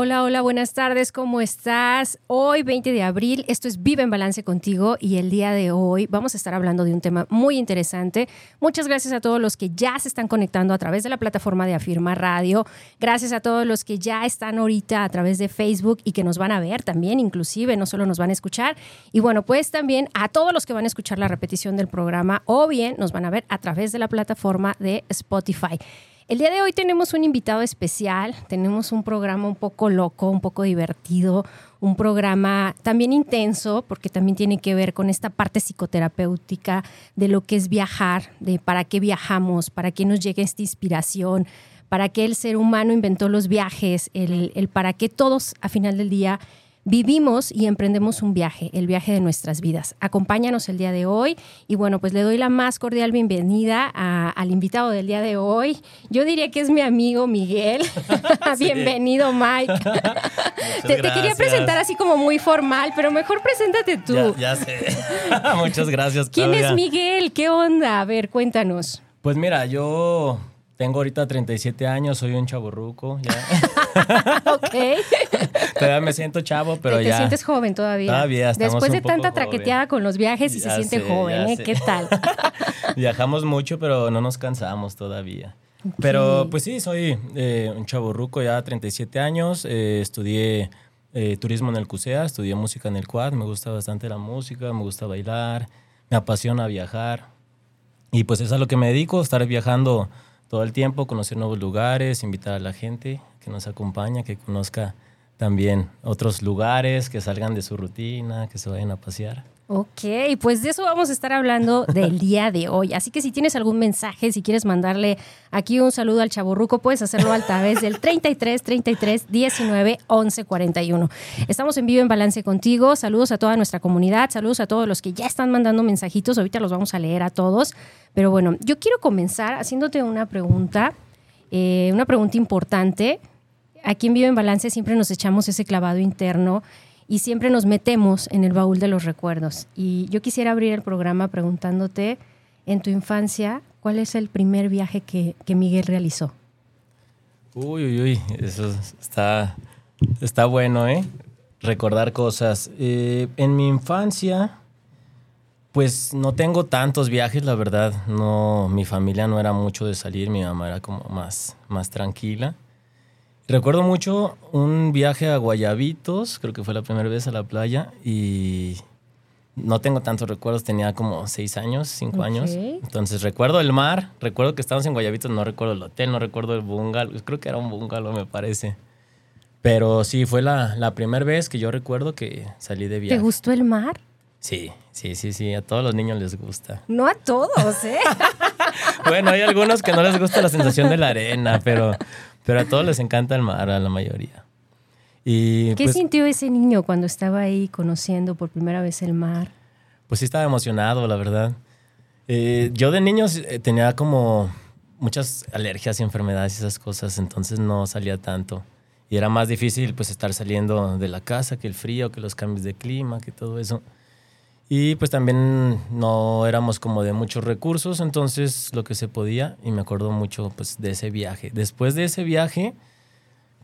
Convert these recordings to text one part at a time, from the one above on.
Hola, hola, buenas tardes, ¿cómo estás? Hoy, 20 de abril, esto es Vive en Balance contigo y el día de hoy vamos a estar hablando de un tema muy interesante. Muchas gracias a todos los que ya se están conectando a través de la plataforma de Afirma Radio. Gracias a todos los que ya están ahorita a través de Facebook y que nos van a ver también, inclusive, no solo nos van a escuchar. Y bueno, pues también a todos los que van a escuchar la repetición del programa o bien nos van a ver a través de la plataforma de Spotify. El día de hoy tenemos un invitado especial, tenemos un programa un poco loco, un poco divertido, un programa también intenso, porque también tiene que ver con esta parte psicoterapéutica de lo que es viajar, de para qué viajamos, para qué nos llega esta inspiración, para qué el ser humano inventó los viajes, el, para qué todos a final del día vivimos y emprendemos un viaje, el viaje de nuestras vidas. Acompáñanos el día de hoy y bueno, pues le doy la más cordial bienvenida al invitado del día de hoy. Yo diría que es mi amigo Miguel. Bienvenido, Mike. te, quería presentar así como muy formal, pero mejor preséntate tú. Ya, sé. Muchas gracias. ¿Quién es Miguel? ¿Qué onda? A ver, cuéntanos. Pues mira, yo tengo ahorita 37 años, soy un chaborruco. Ya. ok. todavía me siento chavo, pero ya. Te sientes joven todavía. Todavía Después de tanta traqueteada con los viajes y se siente joven, ¿eh? ¿Qué tal? Viajamos mucho, pero no nos cansamos todavía. Pero pues sí, soy eh, un chaborruco ya 37 años. Eh, estudié eh, turismo en el CUSEA, estudié música en el Quad. Me gusta bastante la música, me gusta bailar, me apasiona viajar. Y pues es a lo que me dedico, estar viajando todo el tiempo, conocer nuevos lugares, invitar a la gente que nos acompaña, que conozca también otros lugares, que salgan de su rutina, que se vayan a pasear. Ok, pues de eso vamos a estar hablando del día de hoy. Así que si tienes algún mensaje, si quieres mandarle aquí un saludo al chaborruco, puedes hacerlo a través del 33 33 19 11 41. Estamos en vivo en Balance contigo. Saludos a toda nuestra comunidad, saludos a todos los que ya están mandando mensajitos. Ahorita los vamos a leer a todos. Pero bueno, yo quiero comenzar haciéndote una pregunta, eh, una pregunta importante. Aquí en Vivo en Balance siempre nos echamos ese clavado interno y siempre nos metemos en el baúl de los recuerdos. Y yo quisiera abrir el programa preguntándote, en tu infancia, ¿cuál es el primer viaje que, Miguel realizó? Uy, uy, uy, eso está, está bueno, ¿eh? Recordar cosas. Eh, en mi infancia, pues no tengo tantos viajes, la verdad. No, mi familia no era mucho de salir, mi mamá era como más, más tranquila. Recuerdo mucho un viaje a Guayabitos, creo que fue la primera vez a la playa y no tengo tantos recuerdos, tenía como seis años, cinco años. Entonces recuerdo el mar, recuerdo que estábamos en Guayabitos, no recuerdo el hotel, no recuerdo el bungalow, creo que era un bungalow me parece. Pero sí, fue la, la primera vez que yo recuerdo que salí de viaje. ¿Te gustó el mar? Sí, sí, sí, sí, a todos los niños les gusta. No a todos, ¿eh? bueno, hay algunos que no les gusta la sensación de la arena, pero pero a todos les encanta el mar, a la mayoría. Y, ¿Qué pues, sintió ese niño cuando estaba ahí conociendo por primera vez el mar? Pues sí estaba emocionado, la verdad. Eh, yo de niño eh, tenía como muchas alergias y enfermedades y esas cosas, entonces no salía tanto. Y era más difícil pues estar saliendo de la casa, que el frío, que los cambios de clima, que todo eso. Y pues también no éramos como de muchos recursos, entonces lo que se podía, y me acuerdo mucho pues de ese viaje. Después de ese viaje,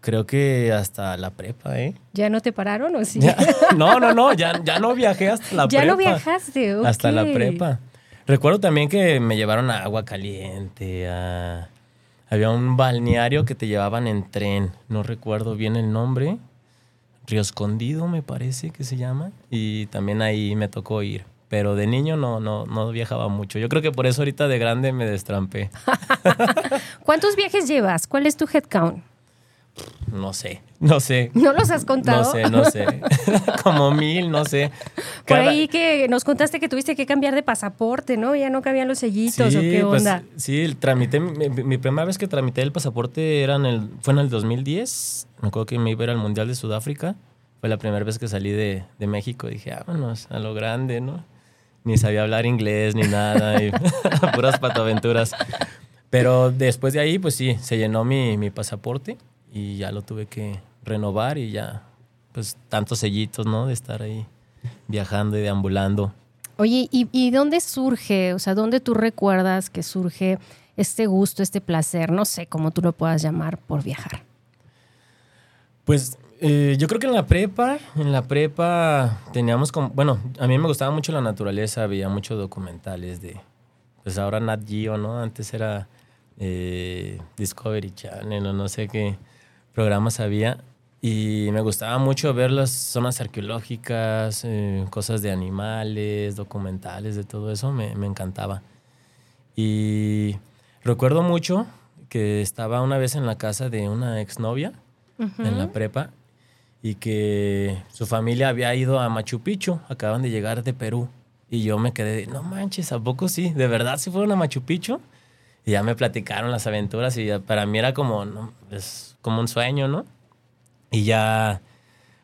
creo que hasta la prepa, ¿eh? ¿Ya no te pararon o sí? no, no, no, ya, ya no viajé hasta la prepa. Ya no viajaste. Hasta la prepa. Recuerdo también que me llevaron a agua caliente, había un balneario que te llevaban en tren, no recuerdo bien el nombre Río Escondido, me parece que se llama. Y también ahí me tocó ir. Pero de niño no, no, no viajaba mucho. Yo creo que por eso ahorita de grande me destrampé. ¿Cuántos viajes llevas? ¿Cuál es tu head count? No sé, no sé. ¿No los has contado? No sé, no sé. Como mil, no sé. Por ahí que nos contaste que tuviste que cambiar de pasaporte, ¿no? Ya no cabían los sellitos o qué pues, onda. sí, tramité, mi, primera vez que tramité el pasaporte era en el, fue en el 2010. Me acuerdo que me iba a ir al Mundial de Sudáfrica. Fue la primera vez que salí de, de México. Dije, vámonos, a lo grande, ¿no? ni sabía hablar inglés ni nada, y puras patoaventuras. Pero después de ahí, pues sí, se llenó mi, mi pasaporte y ya lo tuve que renovar y ya, pues tantos sellitos, ¿no? De estar ahí viajando y deambulando. Oye, ¿y, ¿y dónde surge, o sea, dónde tú recuerdas que surge este gusto, este placer, no sé cómo tú lo puedas llamar, por viajar? Pues eh, yo creo que en la prepa, en la prepa teníamos como, bueno, a mí me gustaba mucho la naturaleza, veía muchos documentales de, pues ahora Nat Geo, ¿no? Antes era eh, Discovery Channel o no sé qué programas había. Y me gustaba mucho ver las zonas arqueológicas, eh, cosas de animales, documentales, de todo eso, me, me encantaba. Y recuerdo mucho que estaba una vez en la casa de una exnovia en la prepa y que su familia había ido a Machu Picchu, acaban de llegar de Perú. Y yo me quedé, no manches, ¿a poco sí? ¿De verdad sí fueron a Machu Picchu? Y ya me platicaron las aventuras y para mí era como, no, es como un sueño, ¿no? Y ya,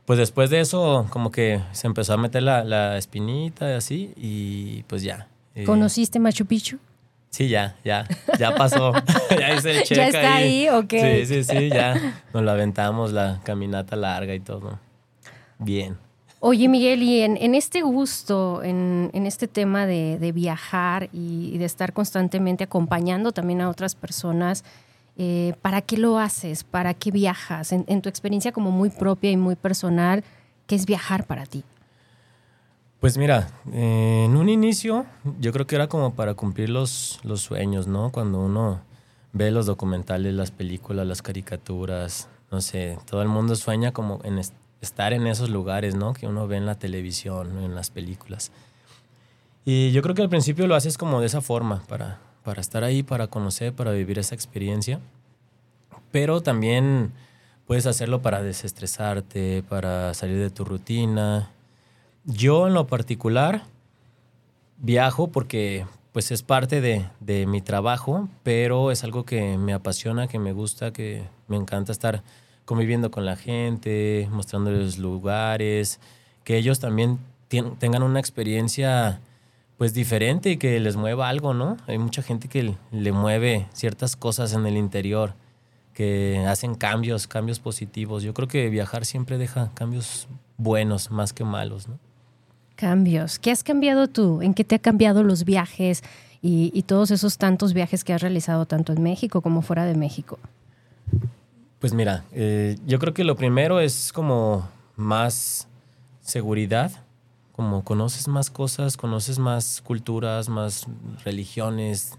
pues después de eso, como que se empezó a meter la, la espinita y así, y pues ya. eh, ¿Conociste Machu Picchu? Sí, ya, ya, ya pasó. ya hice el check ¿Ya está ahí? Ok. Sí, sí, sí, ya nos la aventamos la caminata larga y todo. Bien. Oye, Miguel, y en, en este gusto, en, en este tema de, de viajar y, y de estar constantemente acompañando también a otras personas, eh, ¿para qué lo haces? ¿Para qué viajas? En, en tu experiencia como muy propia y muy personal, ¿qué es viajar para ti? Pues mira, eh, en un inicio yo creo que era como para cumplir los, los sueños, ¿no? Cuando uno ve los documentales, las películas, las caricaturas, no sé, todo el mundo sueña como en est- estar en esos lugares, ¿no? Que uno ve en la televisión, en las películas. Y yo creo que al principio lo haces como de esa forma, para, para estar ahí, para conocer, para vivir esa experiencia. Pero también puedes hacerlo para desestresarte, para salir de tu rutina. Yo en lo particular viajo porque pues es parte de, de mi trabajo, pero es algo que me apasiona, que me gusta, que me encanta estar conviviendo con la gente, mostrándoles lugares, que ellos también tengan una experiencia pues diferente y que les mueva algo, ¿no? Hay mucha gente que le mueve ciertas cosas en el interior, que hacen cambios, cambios positivos. Yo creo que viajar siempre deja cambios buenos más que malos, ¿no? Cambios. ¿Qué has cambiado tú? ¿En qué te ha cambiado los viajes y, y todos esos tantos viajes que has realizado tanto en México como fuera de México? Pues mira, eh, yo creo que lo primero es como más seguridad, como conoces más cosas, conoces más culturas, más religiones,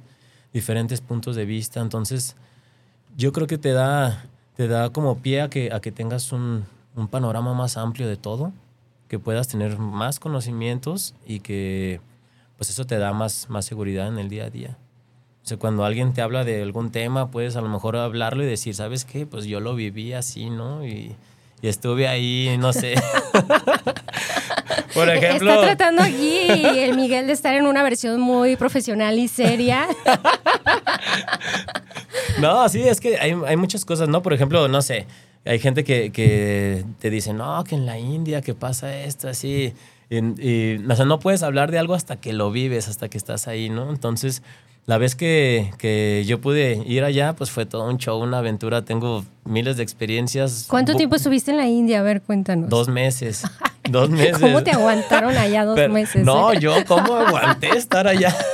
diferentes puntos de vista, entonces yo creo que te da, te da como pie a que, a que tengas un, panorama más amplio de todo, que puedas tener más conocimientos y que pues eso te da más, más seguridad en el día a día. O sea, cuando alguien te habla de algún tema, puedes a lo mejor hablarlo y decir, ¿sabes qué? Pues yo lo viví así, ¿no? Y estuve ahí, no sé. Por ejemplo. Está tratando aquí el Miguel de estar en una versión muy profesional y seria. No, sí, es que hay, hay muchas cosas, ¿no? Por ejemplo, no sé, hay gente que, que te dice, no, que en la India, que pasa esto, así. Y, y, o sea, no puedes hablar de algo hasta que lo vives, hasta que estás ahí, ¿no? Entonces, la vez que, que yo pude ir allá, pues fue todo un show, una aventura. Tengo miles de experiencias. ¿Cuánto Bu- tiempo estuviste en la India? A ver, cuéntanos. Dos meses. Dos meses. ¿Cómo te aguantaron allá dos Pero- meses? No, eh? yo cómo aguanté estar allá.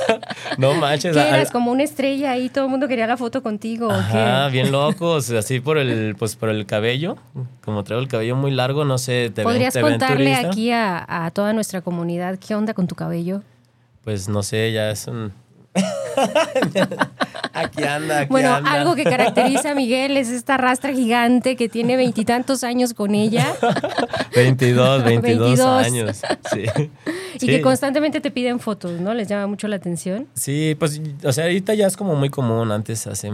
No manches. ¿Qué eras? ¿Como una estrella ahí? ¿Todo el mundo quería la foto contigo qué? bien locos, así por el, pues por el cabello. Como traigo el cabello muy largo, no sé, te ven- ¿Podrías te ven contarle turista? aquí a, a toda nuestra comunidad qué onda con tu cabello? Pues no sé, ya es un. aquí anda, aquí Bueno, anda. algo que caracteriza a Miguel es esta rastra gigante que tiene veintitantos años con ella 22, 22 22. años. Sí. y Sí. que constantemente te piden fotos, ¿no? Les llama mucho la atención. Sí, pues, o sea, ahorita ya es como muy común. Antes, hace.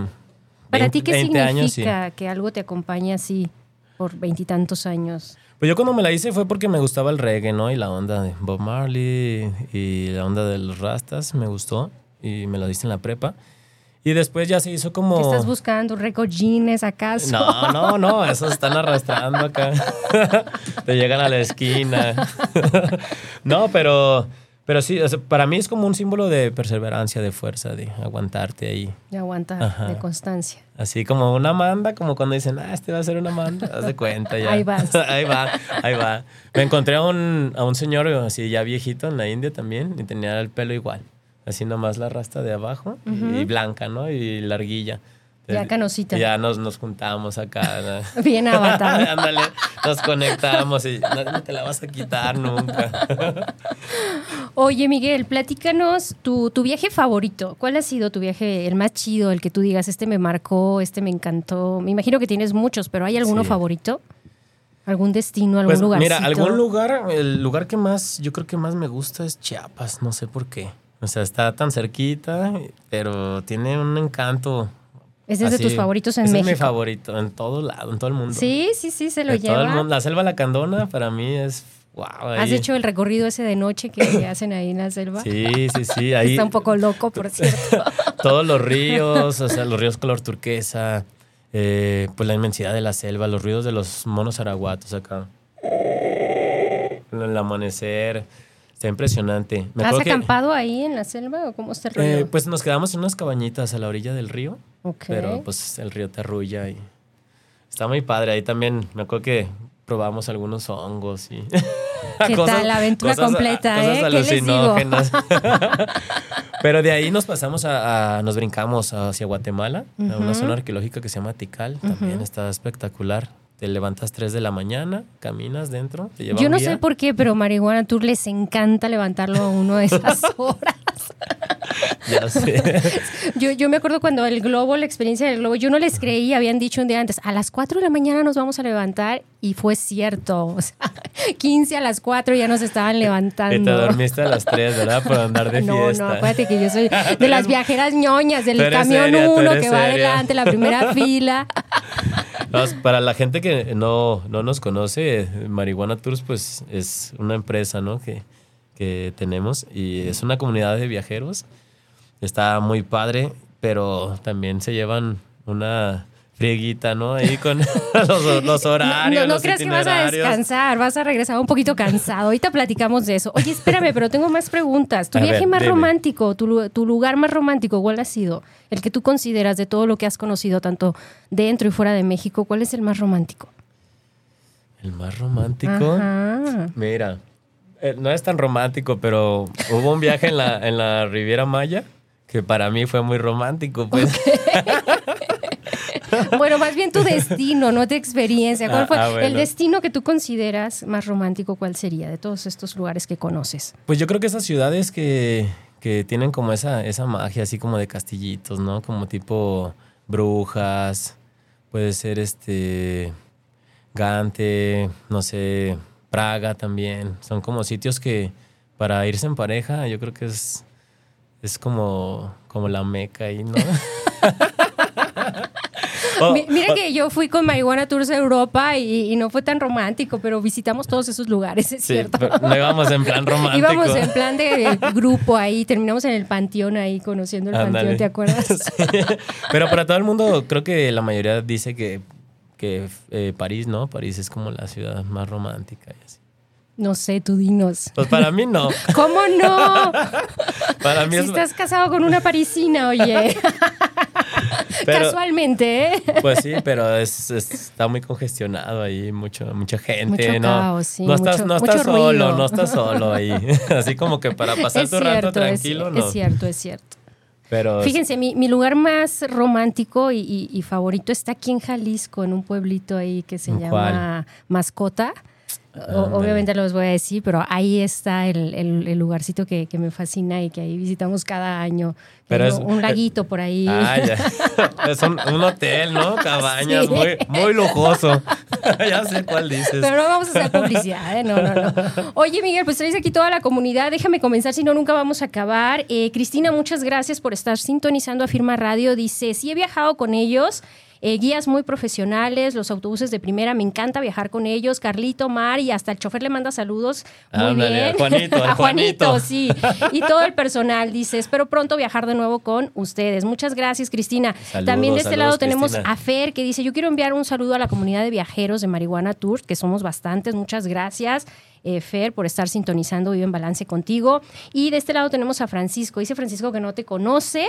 ¿Para 20 ti qué 20 años, sí. significa que algo te acompañe así por veintitantos años? Pues yo cuando me la hice fue porque me gustaba el reggae, ¿no? Y la onda de Bob Marley y la onda de los rastas me gustó y me la hice en la prepa. Y después ya se hizo como... ¿Qué estás buscando? ¿Récord Guinness acaso? No, no, no, esos están arrastrando acá. Te llegan a la esquina. No, pero Pero sí, o sea, para mí es como un símbolo de perseverancia, de fuerza, de aguantarte ahí. De aguantar, Ajá. de constancia. Así como una manda, como cuando dicen, ah, este va a ser una manda, haz de cuenta ya. Ahí vas. ahí va, ahí va. Me encontré a un, a un señor así ya viejito en la India también y tenía el pelo igual. Así nomás la rasta de abajo y- y blanca, ¿no? Y larguilla. Ya canosita. Ya nos, nos juntamos acá. ¿no? Bien avatar. Ándale, nos conectamos y no, no te la vas a quitar nunca. Oye, Miguel, platícanos tu, tu viaje favorito. ¿Cuál ha sido tu viaje el más chido, el que tú digas, este me marcó, este me encantó? Me imagino que tienes muchos, pero ¿hay alguno Sí. favorito? ¿Algún destino, algún Pues lugar? mira, algún lugar, el lugar que más, yo creo que más me gusta es Chiapas, no sé por qué. O sea, está tan cerquita, pero tiene un encanto. Ese es de tus favoritos en Ese México. Es mi favorito, en todo lado, en todo el mundo. Sí, sí, sí, se lo En todo el lleva. mundo. La selva Lacandona para mí es wow. ¿Has hecho el recorrido ese de noche que que hacen ahí en la selva? Sí, sí, sí. Ahí Está un poco loco, por cierto. todos los ríos, o sea, los ríos color turquesa, eh, pues la inmensidad de la selva, los ruidos de los monos araguatos acá. El amanecer, está impresionante. Me ¿Has que, acampado ahí en la selva o cómo está el eh, pues nos quedamos en unas cabañitas a la orilla del río, pero pues el río te arrulla y está muy padre. Ahí también me acuerdo que probamos algunos hongos y ¿Qué tal la aventura completa, cosas eh? ¿Qué les digo? alucinógenas. Pero de ahí nos pasamos a, a- nos brincamos hacia Guatemala, a una zona arqueológica que se llama Tikal, también está espectacular. Te levantas 3 de la mañana, caminas dentro, te lleva Yo un no sé por qué, pero Marihuana Tour les encanta levantarlo a uno de esas horas. Ya sé. Yo, yo me acuerdo cuando el globo, la experiencia del globo, yo no les creí, habían dicho un día antes, a las 4 de la mañana nos vamos a levantar y fue cierto. O sea, 15 a las 4 ya nos estaban levantando. Y te dormiste a las 3, ¿verdad? Por andar de no, fiesta. no, acuérdate que yo soy de las viajeras ñoñas, del camión seria, tú 1 eres que va adelante, la primera fila. No, para la gente que no, no nos conoce, Marihuana Tours pues es una empresa ¿no? que, que tenemos y es una comunidad de viajeros. Está muy padre, pero también se llevan una frieguita, ¿no? Ahí con los, los horarios. No, no los creas que vas a descansar, vas a regresar un poquito cansado. Ahorita platicamos de eso. Oye, espérame, pero tengo más preguntas. ¿Tu A viaje ver, más dime. romántico, tu, tu lugar más romántico, cuál ha sido? El que tú consideras de todo lo que has conocido, tanto dentro y fuera de México, ¿cuál es el más romántico? El más romántico. Ajá. Mira, eh, no es tan romántico, pero hubo un viaje en la, en la Riviera Maya que para mí fue muy romántico. Pues. Bueno, más bien tu destino, no tu experiencia. ¿Cuál Ah, fue ah, bueno. el destino que tú consideras más romántico? ¿Cuál sería de todos estos lugares que conoces? Pues yo creo que esas ciudades que, que tienen como esa, esa magia así como de castillitos, ¿no? Como tipo brujas, puede ser este Gante, no sé, Praga también. Son como sitios que para irse en pareja yo creo que es, es como, como la meca ahí, ¿no? O- Mi- Mira que yo fui con Marihuana Tours a Europa y, y no fue tan romántico, pero visitamos todos esos lugares, es Sí, cierto. pero no íbamos en plan romántico. Íbamos en plan de grupo ahí, terminamos en el panteón ahí, conociendo el panteón, ¿te acuerdas? Sí. Pero para todo el mundo, creo que la mayoría dice que, que eh, París, ¿no? París es como la ciudad más romántica. y así. No sé, tú dinos. Pues para mí no. ¿Cómo no? Para mí Si es. estás casado con una parisina, oye. pero- Casualmente, ¿eh? Pues sí, pero es, es- está muy congestionado ahí, mucho, mucha gente, Mucho ¿no? caos, sí, no estás, mucho- no estás solo, ruido. no estás solo ahí. Así como que para pasar Es tu rato cierto, es, tranquilo, es no. cierto, es cierto. Pero Fíjense, mi, mi lugar más romántico y, y- y favorito está aquí en Jalisco, en un pueblito ahí que se ¿En llama Mascota. O- obviamente los voy a decir, pero ahí está el, el- el lugarcito que, que me fascina y que ahí visitamos cada año. Pero es- un laguito por ahí. Ah, ya. Es un, un hotel, ¿no? Cabañas, Sí. muy, muy lujoso. ya sé cuál dices. Pero no vamos a hacer publicidad, ¿eh? No, no, no. Oye, Miguel, pues traes aquí toda la comunidad. Déjame comenzar, si no, nunca vamos a acabar. Eh, Cristina, muchas gracias por estar sintonizando a Firma Radio. Dice, sí he viajado con ellos. Eh, guías muy profesionales, los autobuses de primera, me encanta viajar con ellos. Carlito, Mar y hasta el chofer le manda saludos. Muy bien. al Juanito, a Juanito, Juanito. sí. Y todo el personal dice, espero pronto viajar de nuevo con ustedes. Muchas gracias, Cristina. Saludos, También de este saludos, lado tenemos Cristina. a Fer que dice, yo quiero enviar un saludo a la comunidad de viajeros de Marihuana Tour, que somos bastantes, muchas gracias. Eh, Fer, por estar sintonizando Vive en Balance contigo. Y de este lado tenemos a Francisco. Dice Francisco que no te conoce,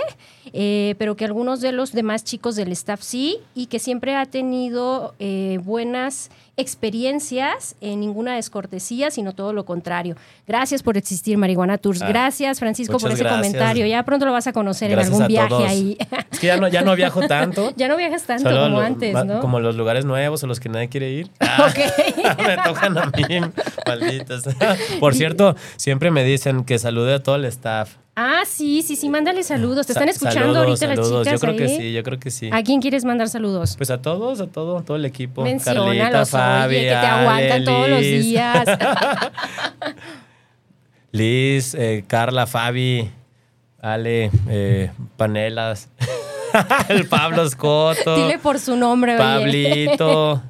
eh, pero que algunos de los demás chicos del staff sí, y que siempre ha tenido eh, buenas experiencias, en ninguna descortesía, sino todo lo contrario. Gracias por existir, Marihuana Tours. Ah, gracias, Francisco, por ese gracias. comentario. Ya pronto lo vas a conocer Gracias en algún viaje todos. ahí. Es que ya no, ya no viajo tanto. ya no viajas tanto Solo como lo- antes, ¿no? Como los lugares nuevos o los que nadie quiere ir. Ok. me tocan a mí, Por cierto, siempre me dicen que salude a todo el staff. Ah, sí, sí, sí, mándale saludos. Te están escuchando saludos, ahorita saludos. las chicas Yo creo que sí, yo creo que sí. ¿A quién quieres mandar saludos? Pues a todos, a todo, todo el equipo. Carlita, Fabi, oye, que te aguantan todos los Liz. días. Liz, eh, Carla, Fabi, Ale, eh, Panelas, el Pablo Escoto, Dile por su nombre, oye. Pablito,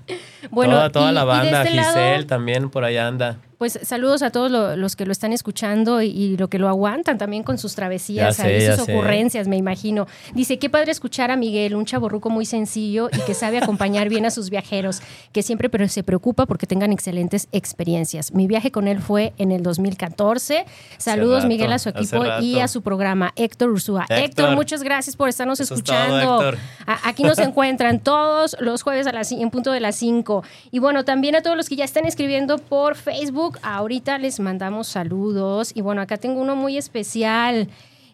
Bueno, toda, toda y- la banda, este lado- Giselle también por ahí anda. Pues saludos a todos lo- los que lo están escuchando y, y lo que lo aguantan también con sus travesías, sé, ya sus sé. ocurrencias, me imagino. Dice, qué padre escuchar a Miguel, un chaborruco muy sencillo y que sabe acompañar bien a sus viajeros, que siempre pero se preocupa porque tengan excelentes experiencias. Mi viaje con él fue en el 2014. Saludos, rato, Miguel, a su equipo y a su programa, Héctor Ursúa. Héctor, Héctor. muchas gracias por estarnos Eso es todo, escuchando. A- Aquí nos encuentran todos los jueves a las, en punto de las 5. Y bueno, también a todos los que ya están escribiendo por Facebook, ahorita les mandamos saludos. Y bueno, acá tengo uno muy especial.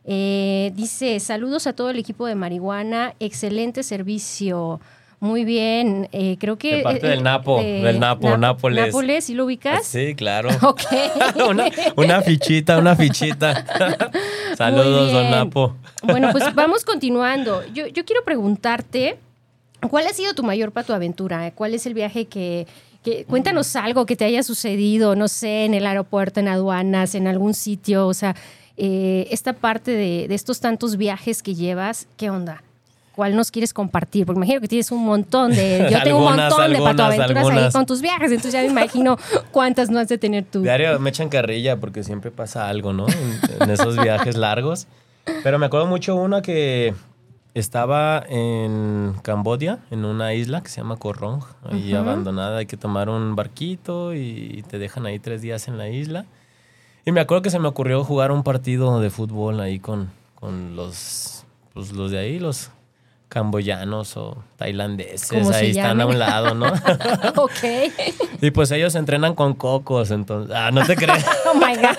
Eh, dice, saludos a todo el equipo de marihuana, excelente servicio. Muy bien, eh, creo que... De parte eh, del Napo, del Napo, Nápoles. Nápoles, ¿sí lo ubicas? Sí, claro. Ok. una, una fichita, una fichita. Saludos, don. Napo. Bueno, pues vamos continuando. Yo, yo quiero preguntarte, ¿cuál ha sido tu mayor patoaventura? ¿Cuál es el viaje que, que- Cuéntanos algo que te haya sucedido, no sé, en el aeropuerto, en aduanas, en algún sitio, o sea, eh, esta parte de, de estos tantos viajes que llevas, ¿qué onda? ¿Cuál nos quieres compartir? Porque imagino que tienes un montón de... Yo tengo un Algunas, montón de algunas, patoaventuras ahí con tus viajes, entonces ya me imagino cuántas no has de tener tú. Diario me echan carrilla porque siempre pasa algo, ¿no? En, en esos viajes largos. Pero me acuerdo mucho una que estaba en Cambodia, en una isla que se llama Korong, ahí abandonada. Hay que tomar un barquito y te dejan ahí tres días en la isla. Y me acuerdo que se me ocurrió jugar un partido de fútbol ahí con, con los, pues, los de ahí, los camboyanos o tailandeses. Ahí están a un lado, ¿no? ok. y pues ellos entrenan con cocos, entonces... Ah, no te creas. Oh my God.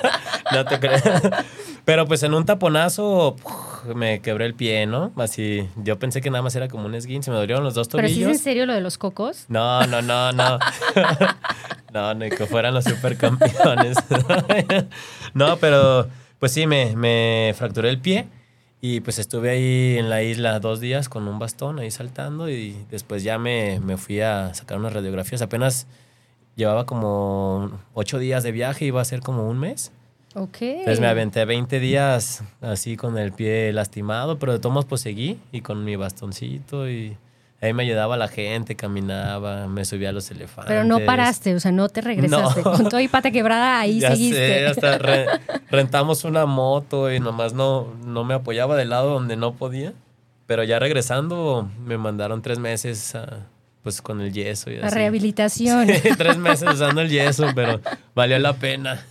No te creas. Pero pues en un taponazo ¡puf! Me quebré el pie, ¿no? Así, yo pensé que nada más era como un esguince, me dolieron los dos Pero si es en tobillos. serio lo de los cocos. No, no, no, no. No, ni que fueran los supercampeones. No, pero pues sí, me, me fracturé el pie y pues estuve ahí en la isla dos días con un bastón ahí saltando y después ya me, me fui a sacar unas radiografías. Apenas llevaba como ocho días de viaje, iba a ser como un mes. Ok. Entonces me aventé 20 días así con el pie lastimado, pero de todos pues seguí y con mi bastoncito y ahí me ayudaba la gente, caminaba, me subía a los elefantes. Pero no paraste, o sea, no te regresaste. No. Con todo y pata quebrada, ahí ya seguiste. Sé, hasta re- rentamos una moto y nomás no, no me apoyaba del lado donde no podía. Pero ya regresando me mandaron tres meses a- pues con el yeso y La así. rehabilitación. Sí, tres meses usando el yeso, pero valió la pena.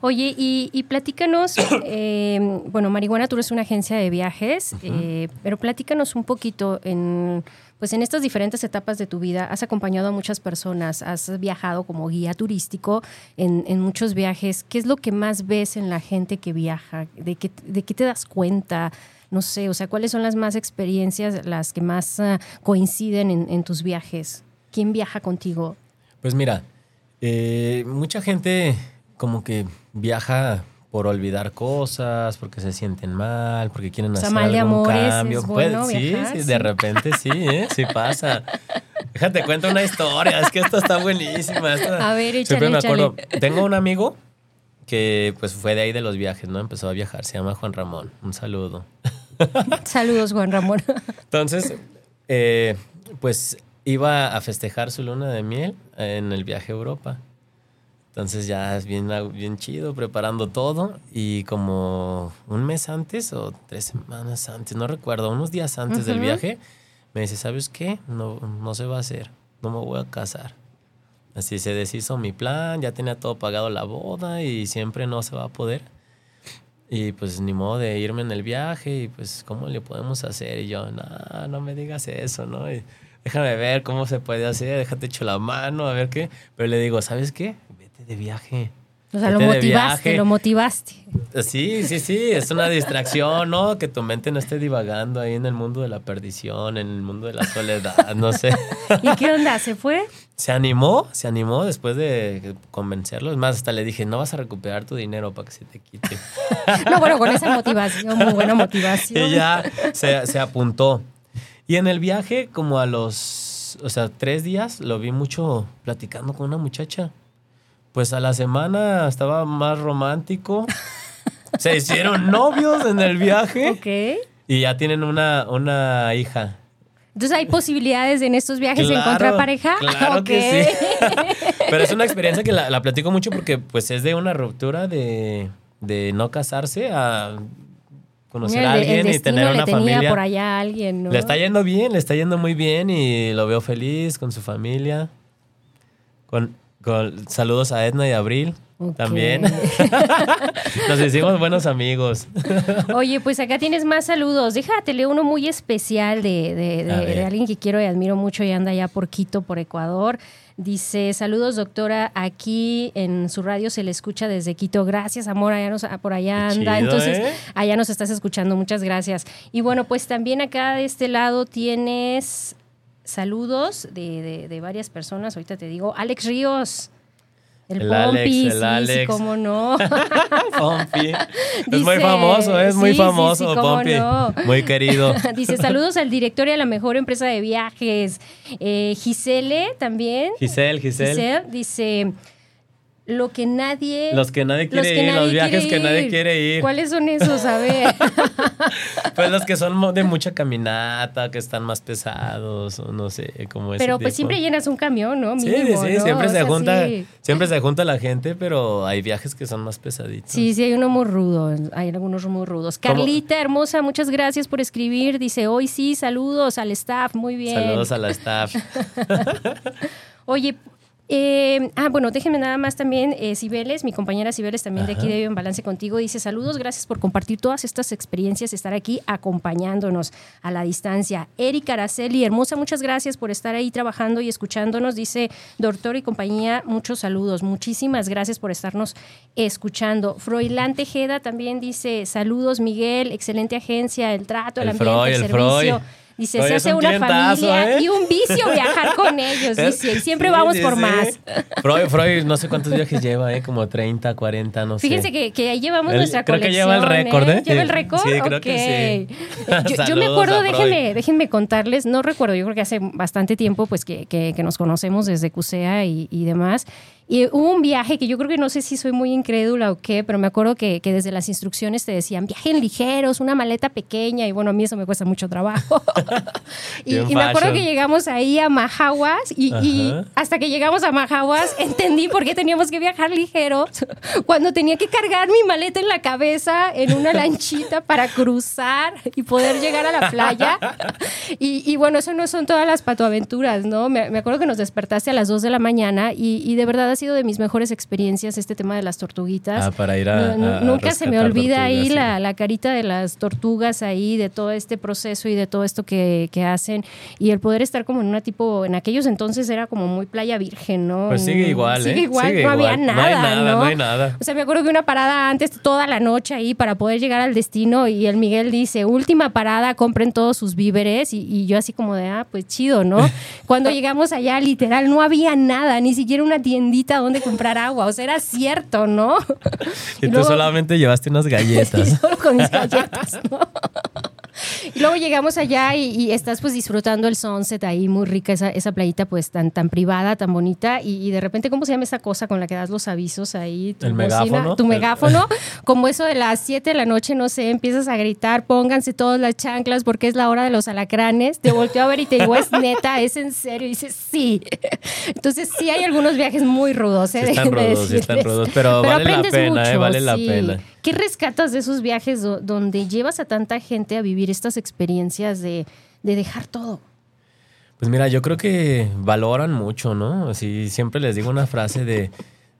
Oye, y, y platícanos, eh, bueno, Marihuana Tour es una agencia de viajes, eh, pero platícanos un poquito en, pues en estas diferentes etapas de tu vida. Has acompañado a muchas personas, has viajado como guía turístico en, en muchos viajes. ¿Qué es lo que más ves en la gente que viaja? ¿De qué, de qué te das cuenta? No sé, o sea, ¿cuáles son las más experiencias, las que más ah, coinciden en, en tus viajes? ¿Quién viaja contigo? Pues mira, eh, mucha gente como que viaja por olvidar cosas, porque se sienten mal, porque quieren O sea, hacer mal de algún amores, cambio. ¿es bueno Pues, sí, viajar? sí, Sí. de repente sí, ¿eh? sí pasa. Déjate cuento una historia, es que esta está buenísima. esta- A ver, échale, Siempre me échale. acuerdo. Tengo un amigo que pues fue de ahí de los viajes, ¿no? Empezó a viajar, se llama Juan Ramón. Un saludo. Saludos, Juan Ramón. Entonces, eh, pues iba a festejar su luna de miel en el viaje a Europa. Entonces ya es bien, bien chido, preparando todo. Y como un mes antes o tres semanas antes, no recuerdo, unos días antes del Ujú. viaje, me dice, ¿sabes qué? No, no se va a hacer, no me voy a casar. Así se deshizo mi plan, ya tenía todo pagado la boda y siempre no se va a poder. Y pues ni modo de irme en el viaje y pues cómo le podemos hacer. Y yo, no, no me digas eso, ¿no? Y déjame ver cómo se puede hacer, déjate hecho la mano, a ver qué. Pero le digo, ¿sabes qué? Vete de viaje. O sea, lo motivaste, lo motivaste. Sí, sí, sí, es una distracción, ¿no? Que tu mente no esté divagando ahí en el mundo de la perdición, en el mundo de la soledad, no sé. ¿Y qué onda? ¿Se fue? Se animó, se animó después de convencerlo. Es más, hasta le dije, no vas a recuperar tu dinero para que se te quite. No, bueno, con esa motivación, muy buena motivación. Y ya se, se apuntó. Y en el viaje, como a los, o sea, tres días, lo vi mucho platicando con una muchacha. Pues a la semana estaba más romántico. Se hicieron novios en el viaje. Ok. Y ya tienen una, una hija. Entonces, ¿hay posibilidades en estos viajes de encontrar pareja? Claro Ok. que sí. Pero es una experiencia que la, la platico mucho porque pues es de una ruptura de, de no casarse a conocer Mira, a el alguien y tener le una tenía familia. por allá a alguien, ¿no? Le está yendo bien, le está yendo muy bien y lo veo feliz con su familia. Con, con saludos a Edna y Abril también. Nos hicimos buenos amigos. Oye, pues acá tienes más saludos. Déjate leo uno muy especial de, de- alguien que quiero y admiro mucho y anda allá por Quito, por Ecuador. Dice, saludos doctora, aquí en su radio se le escucha desde Quito. Gracias, amor, allá nos- por allá anda. chido, Entonces, ¿eh? allá nos estás escuchando, muchas gracias. Y bueno, pues también acá de este lado tienes saludos de, de- de varias personas. Ahorita te digo, Alex Ríos. El, El Alex, Pompi, el sí, sí, Alex. cómo no. Pompi. Es muy famoso, es muy sí, famoso, sí, Pompi. no. Muy querido. Dice saludos al director y a la mejor empresa de viajes. Eh, Gisele también. Giselle, Giselle. Giselle dice lo que nadie. Los que nadie quiere que ir, los viajes que nadie quiere ir. ¿Cuáles son esos? A ver. Pues los que son de mucha caminata, que están más pesados, o no sé, como ese Pero pues tipo. siempre llenas un camión, ¿no? Sí, Mínimo, sí, ¿no? siempre O se sea, junta, sí. siempre se junta la gente, pero hay viajes que son más pesaditos. Sí, sí, hay uno muy rudo, hay algunos muy rudos. ¿Cómo? Carlita, hermosa, muchas gracias por escribir. Dice, hoy sí, saludos al staff, muy bien. Saludos a la staff. Oye, eh, ah, bueno, déjenme nada más también, eh, Cibeles, mi compañera Cibeles también de aquí de en Balance contigo, dice saludos, gracias por compartir todas estas experiencias, estar aquí acompañándonos a la distancia. Erika Araceli, hermosa, muchas gracias por estar ahí trabajando y escuchándonos, dice doctor y compañía, muchos saludos, muchísimas gracias por estarnos escuchando. Froilán Tejeda también dice saludos, Miguel, excelente agencia, el trato, el, El ambiente, Freud, el el servicio. Freud. Dice, se hace un una familia ¿eh? y un vicio viajar con ellos, dice, y siempre Sí, vamos sí, por sí. más. Freud, Freud, no sé cuántos viajes lleva, ¿eh? Como 30, 40, no sé. Fíjense que, que ahí llevamos nuestra creo que colección. lleva el récord, ¿eh? ¿Lleva el récord? sí, creo Ok. que sí. Yo, yo me acuerdo, déjenme, déjenme contarles, no recuerdo, yo creo que hace bastante tiempo pues que, que- que nos conocemos desde CUSEA y, y demás. Y hubo un viaje que yo creo que no sé si soy muy incrédula o qué, pero me acuerdo que, que desde las instrucciones te decían viajen ligeros, una maleta pequeña, y bueno, a mí eso me cuesta mucho trabajo. y, y me acuerdo que llegamos ahí a Majaguas y, y hasta que llegamos a Majaguas entendí por qué teníamos que viajar ligeros cuando tenía que cargar mi maleta en la cabeza en una lanchita para cruzar y poder llegar a la playa. Y, y bueno, eso no son todas las patoaventuras, ¿no? Me, me acuerdo que nos despertaste a las 2 de la mañana y, y de verdad sido de mis mejores experiencias este tema de las tortuguitas. Ah, para ir a- No, no, a nunca se me olvida ahí la, la carita de las tortugas ahí, de todo este proceso y de todo esto que, que hacen. Y el poder estar como en una tipo, en aquellos entonces era como muy playa virgen, ¿no? Pues sigue Mm, igual, ¿eh? Sigue igual, Sigue no había igual. No nada, hay nada, ¿no? no hay nada. O sea, me acuerdo que una parada antes toda la noche ahí para poder llegar al destino y el Miguel dice, última parada, compren todos sus víveres y, y yo así como de, ah, pues chido, ¿no? Cuando llegamos allá, literal, no había nada, ni siquiera una tiendita donde comprar agua, o sea, era cierto, ¿no? Y tú luego- solamente llevaste unas y galletas. solo con mis galletas, ¿no? Y luego llegamos allá y, y estás pues disfrutando el sunset ahí, muy rica esa, esa playita pues tan, tan privada, tan bonita y, y de repente, ¿cómo se llama esa cosa con la que das los avisos ahí? Tu El megáfono. Tu El- megáfono, como eso de las 7 de la noche, no sé, empiezas a gritar, pónganse todas las chanclas porque es la hora de los alacranes, te volteo a ver y te digo, es neta, es en serio, y dices, sí. Entonces sí hay algunos viajes muy rudos, ¿eh? Sí están rudos, sí están rudos, pero vale la pena, ¿eh? Vale la sí. pena. ¿Qué rescatas de esos viajes do- donde llevas a tanta gente a vivir estas experiencias de, de dejar todo? Pues mira, yo creo que valoran mucho, ¿no? Así siempre les digo una frase de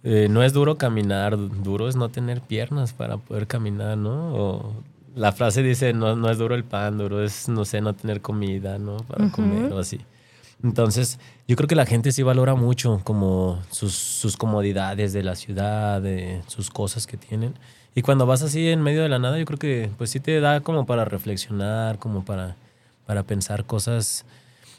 eh, no es duro caminar, duro es no tener piernas para poder caminar, ¿no? O la frase dice no, no es duro el pan, duro es, no sé, no tener comida, ¿no? Para comer o así. Entonces, yo creo que la gente sí valora mucho como sus, sus comodidades de la ciudad, de sus cosas que tienen. Y cuando vas así en medio de la nada, yo creo que pues sí te da como para reflexionar, como para, para pensar cosas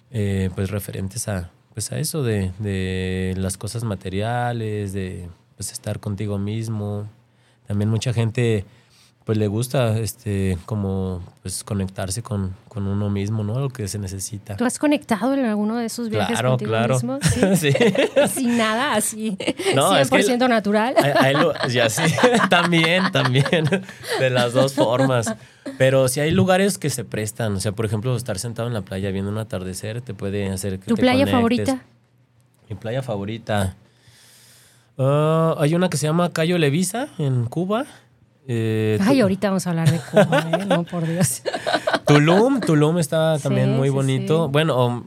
eh, pues referentes a, pues a eso de, de, las cosas materiales, de pues estar contigo mismo. También mucha gente pues le gusta este como pues conectarse con, con, uno mismo, ¿no? Lo que se necesita. ¿Tú has conectado en alguno de esos viajes claro, contigo claro. mismo? Sí. Sin nada, así. No, 100% es que- natural. A- a él ya sí, también, también, de las dos formas. Pero si hay lugares que se prestan, o sea, por ejemplo, estar sentado en la playa viendo un atardecer te puede hacer que ¿Tu te playa conectes. favorita? Mi playa favorita. Ah, hay una que se llama Cayo Levisa en Cuba. Eh, Ay, ahorita vamos a hablar de Cuba, ¿eh? No, por Dios. Tulum, Tulum está también Sí, muy sí, bonito. sí. Bueno,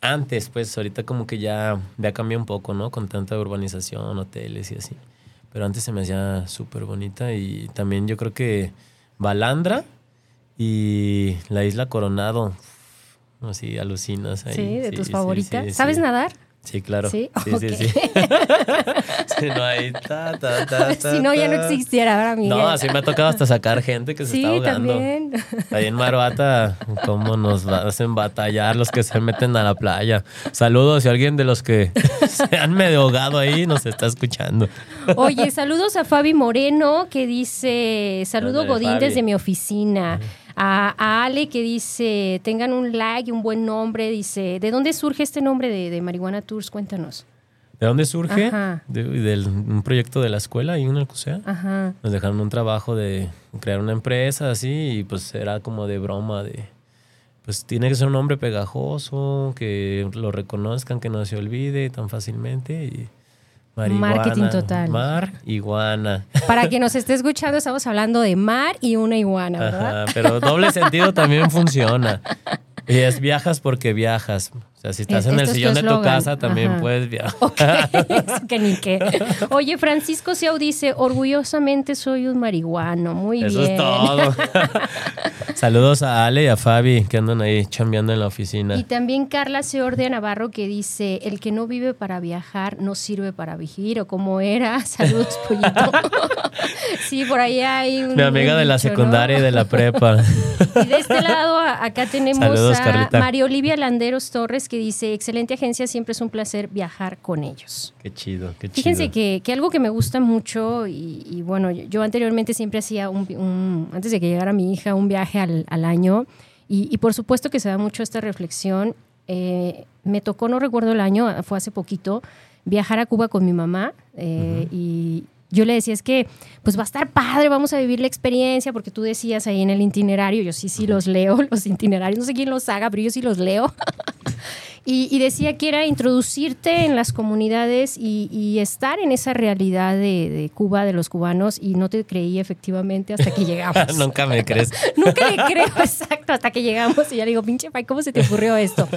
antes, pues ahorita como que ya, ya cambió un poco, ¿no? Con tanta urbanización, hoteles y así. Pero antes se me hacía súper bonita y también yo creo que Balandra y la isla Coronado. Así alucinas ahí. Sí, de tus favoritas. ¿Sabes sí. nadar? Sí, claro. Sí, sí, sí, sí. Sí, no, ahí, ta, ta, ta, ta, si no, ya no existiera ahora, Miguel. No, así me ha tocado hasta sacar gente que se Sí, está ahogando. también. Ahí en Maruata, cómo nos hacen batallar los que se meten a la playa. Saludos si alguien de los que se han medio ahogado ahí nos está escuchando. Oye, saludos a Fabi Moreno que dice, saludo Godín Fabi. desde mi oficina. A, a Ale que dice, tengan un like y un buen nombre. Dice, ¿de dónde surge este nombre de, de Marihuana Tours? Cuéntanos. ¿De dónde surge? De, del, un proyecto de la escuela y el CUSEA. Ajá. Nos dejaron un trabajo de crear una empresa así y pues era como de broma de... Pues tiene que ser un nombre pegajoso, que lo reconozcan, que no se olvide tan fácilmente y... marihuana, Marketing total. Mar, iguana. Para quien nos esté escuchando, estamos hablando de mar y una iguana, ¿verdad? Ajá, pero doble sentido también funciona. Y es viajas porque viajas. O sea, si estás Es- en el esto es tu sillón de tu casa, también Ajá. puedes viajar. Ok, eso que ni qué. Oye, Francisco Seau dice, orgullosamente soy un marihuano. Muy Eso bien. es todo. Saludos a Ale y a Fabi que andan ahí chambeando en la oficina. Y también Carla Seor de Navarro que dice, el que no vive para viajar no sirve para vivir, o como era. Saludos, pollito. sí, por ahí hay un... Mi amiga un de la dicho, secundaria y de la prepa. Y de este lado, acá tenemos Saludos, a Carlita. María Olivia Landeros Torres que dice, excelente agencia, siempre es un placer viajar con ellos. Qué chido, qué chido. Fíjense que, que algo que me gusta mucho, y, y bueno, yo, anteriormente siempre hacía, un, un- antes de que llegara mi hija, un viaje al, al año, y, y por supuesto que se da mucho esta reflexión. Eh, me tocó, no recuerdo el año, fue hace poquito, viajar a Cuba con mi mamá, eh, y yo le decía, es que pues va a estar padre, vamos a vivir la experiencia, porque tú decías ahí en el itinerario, yo sí, sí los leo, los itinerarios, no sé quién los haga, pero yo sí los leo. Y, y decía que era introducirte en las comunidades y, y estar en esa realidad de, de Cuba, de los cubanos, y no te creí efectivamente hasta que llegamos. Nunca me crees. Nunca le creo, exacto, hasta que llegamos y ya le digo, pinche Pai, ¿cómo se te ocurrió esto?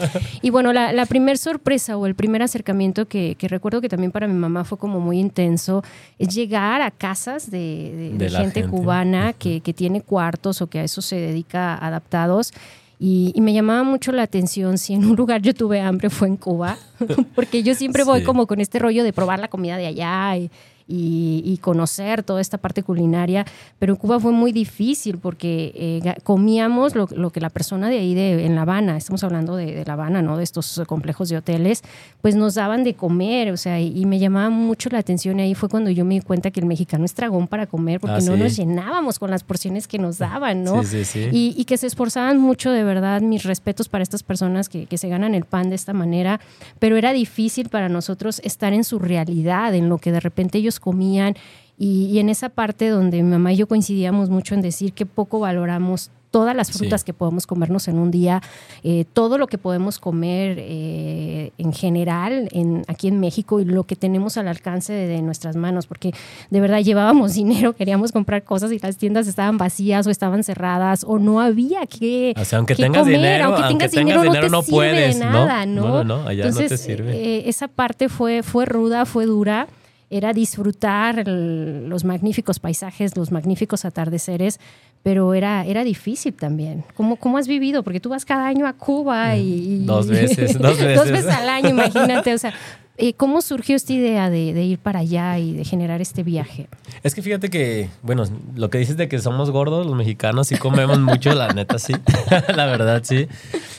Y bueno, la, la primer sorpresa o el primer acercamiento que, que recuerdo que también para mi mamá fue como muy intenso, es llegar a casas de, gente, gente. cubana que, que tiene cuartos o que a eso se dedica adaptados. Y, y me llamaba mucho la atención si en un lugar yo tuve hambre fue en Cuba, porque yo siempre voy Sí. como con este rollo de probar la comida de allá y, y- y conocer toda esta parte culinaria, pero en Cuba fue muy difícil porque eh, comíamos lo, lo que la persona de ahí de, en La Habana, estamos hablando de, de La Habana, ¿no? de estos complejos de hoteles, pues nos daban de comer, o sea, y, y me llamaba mucho la atención ahí fue cuando yo me di cuenta que el mexicano es tragón para comer porque Ah, no sí. nos llenábamos con las porciones que nos daban, ¿no? Sí, sí, sí. Y, y que se esforzaban mucho, de verdad, mis respetos para estas personas que, que se ganan el pan de esta manera, pero era difícil para nosotros estar en su realidad, en lo que de repente ellos comían y, y en esa parte donde mi mamá y yo coincidíamos mucho en decir que poco valoramos todas las frutas que podemos comernos en un día, eh, todo lo que podemos comer eh, en general en, aquí en México y lo que tenemos al alcance de, nuestras manos, porque de verdad llevábamos dinero, queríamos comprar cosas y las tiendas estaban vacías o estaban cerradas o no había que, o sea, aunque tengas dinero, aunque tengas dinero, no, te puedes, nada, ¿no? No, no, allá no te sirve. Eh, esa parte fue, fue ruda, fue dura era disfrutar los magníficos paisajes, los magníficos atardeceres, pero era, era difícil también. ¿Cómo, ¿Cómo has vivido? Porque tú vas cada año a Cuba y... dos veces, dos veces. dos veces al año, imagínate. O sea, eh, ¿cómo surgió esta idea de, ir para allá y de generar este viaje? Es que fíjate que, bueno, lo que dices de que somos gordos los mexicanos, sí comemos mucho, la neta sí, la verdad sí.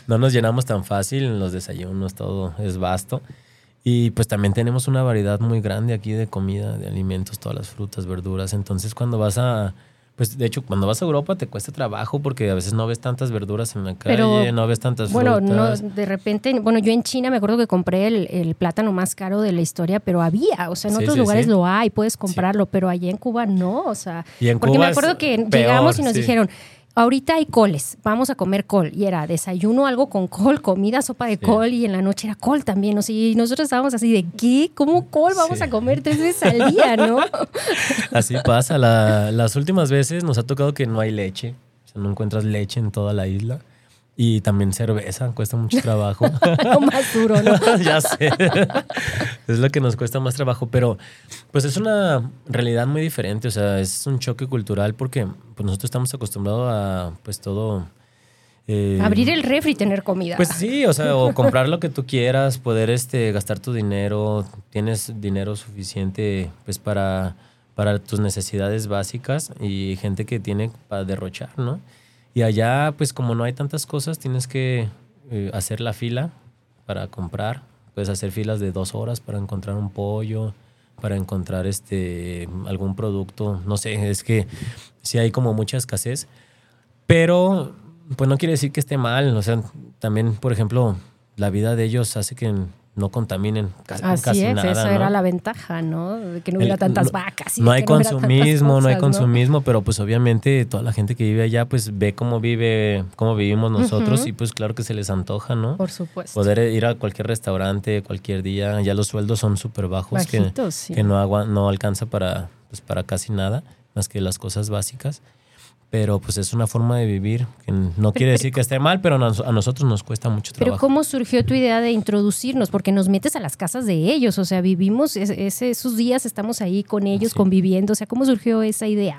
No nos llenamos tan fácil en los desayunos, todo es vasto. Y pues también tenemos una variedad muy grande aquí de comida, de alimentos, todas las frutas, verduras. Entonces cuando vas a, pues de hecho cuando vas a Europa te cuesta trabajo porque a veces no ves tantas verduras en la calle, no ves tantas bueno, frutas. Bueno, de repente, bueno, yo en China me acuerdo que compré el, plátano más caro de la historia, pero había, o sea, en otros lugares lo hay, puedes comprarlo, pero allá en Cuba no, o sea, porque me acuerdo que llegamos y nos dijeron, ahorita hay coles, vamos a comer col. Y era desayuno algo con col, comida, sopa de col y en la noche era col también. O sea, y nosotros estábamos así de, ¿qué? ¿Cómo col vamos a comer tres veces al día, no? Así pasa. las últimas veces nos ha tocado que no hay leche. O sea, no encuentras leche en toda la isla. Y también cerveza, cuesta mucho trabajo. más duro, ¿no? ya sé. es lo que nos cuesta más trabajo, pero pues es una realidad muy diferente, o sea, es un choque cultural porque pues nosotros estamos acostumbrados a pues todo... Eh, Abrir el refri y tener comida. Pues sí, o sea, o comprar lo que tú quieras, poder este, gastar tu dinero, tienes dinero suficiente pues para, para tus necesidades básicas y gente que tiene para derrochar, ¿no? Y allá, pues como no hay tantas cosas, tienes que eh, hacer la fila para comprar. Puedes hacer filas de dos horas para encontrar un pollo, para encontrar este algún producto. No sé, es que sí hay como mucha escasez. Pero, pues no quiere decir que esté mal. O sea, también, por ejemplo, la vida de ellos hace que no contaminen casi, Así es, Esa era la ventaja, ¿no? Que no hubiera tantas vacas. Y no hay consumismo, no, hay consumismo, pero pues obviamente toda la gente que vive allá pues ve cómo vive, cómo vivimos nosotros y pues claro que se les antoja, ¿no? Por supuesto. Poder ir a cualquier restaurante cualquier día, ya los sueldos son súper bajos que, que no, no alcanza para, pues, para casi nada, más que las cosas básicas pero pues es una forma de vivir que no quiere decir que esté mal, pero a nosotros nos cuesta mucho trabajo. Pero ¿cómo surgió tu idea de introducirnos? Porque nos metes a las casas de ellos, o sea, vivimos esos días, estamos ahí con ellos conviviendo, o sea, ¿cómo surgió esa idea?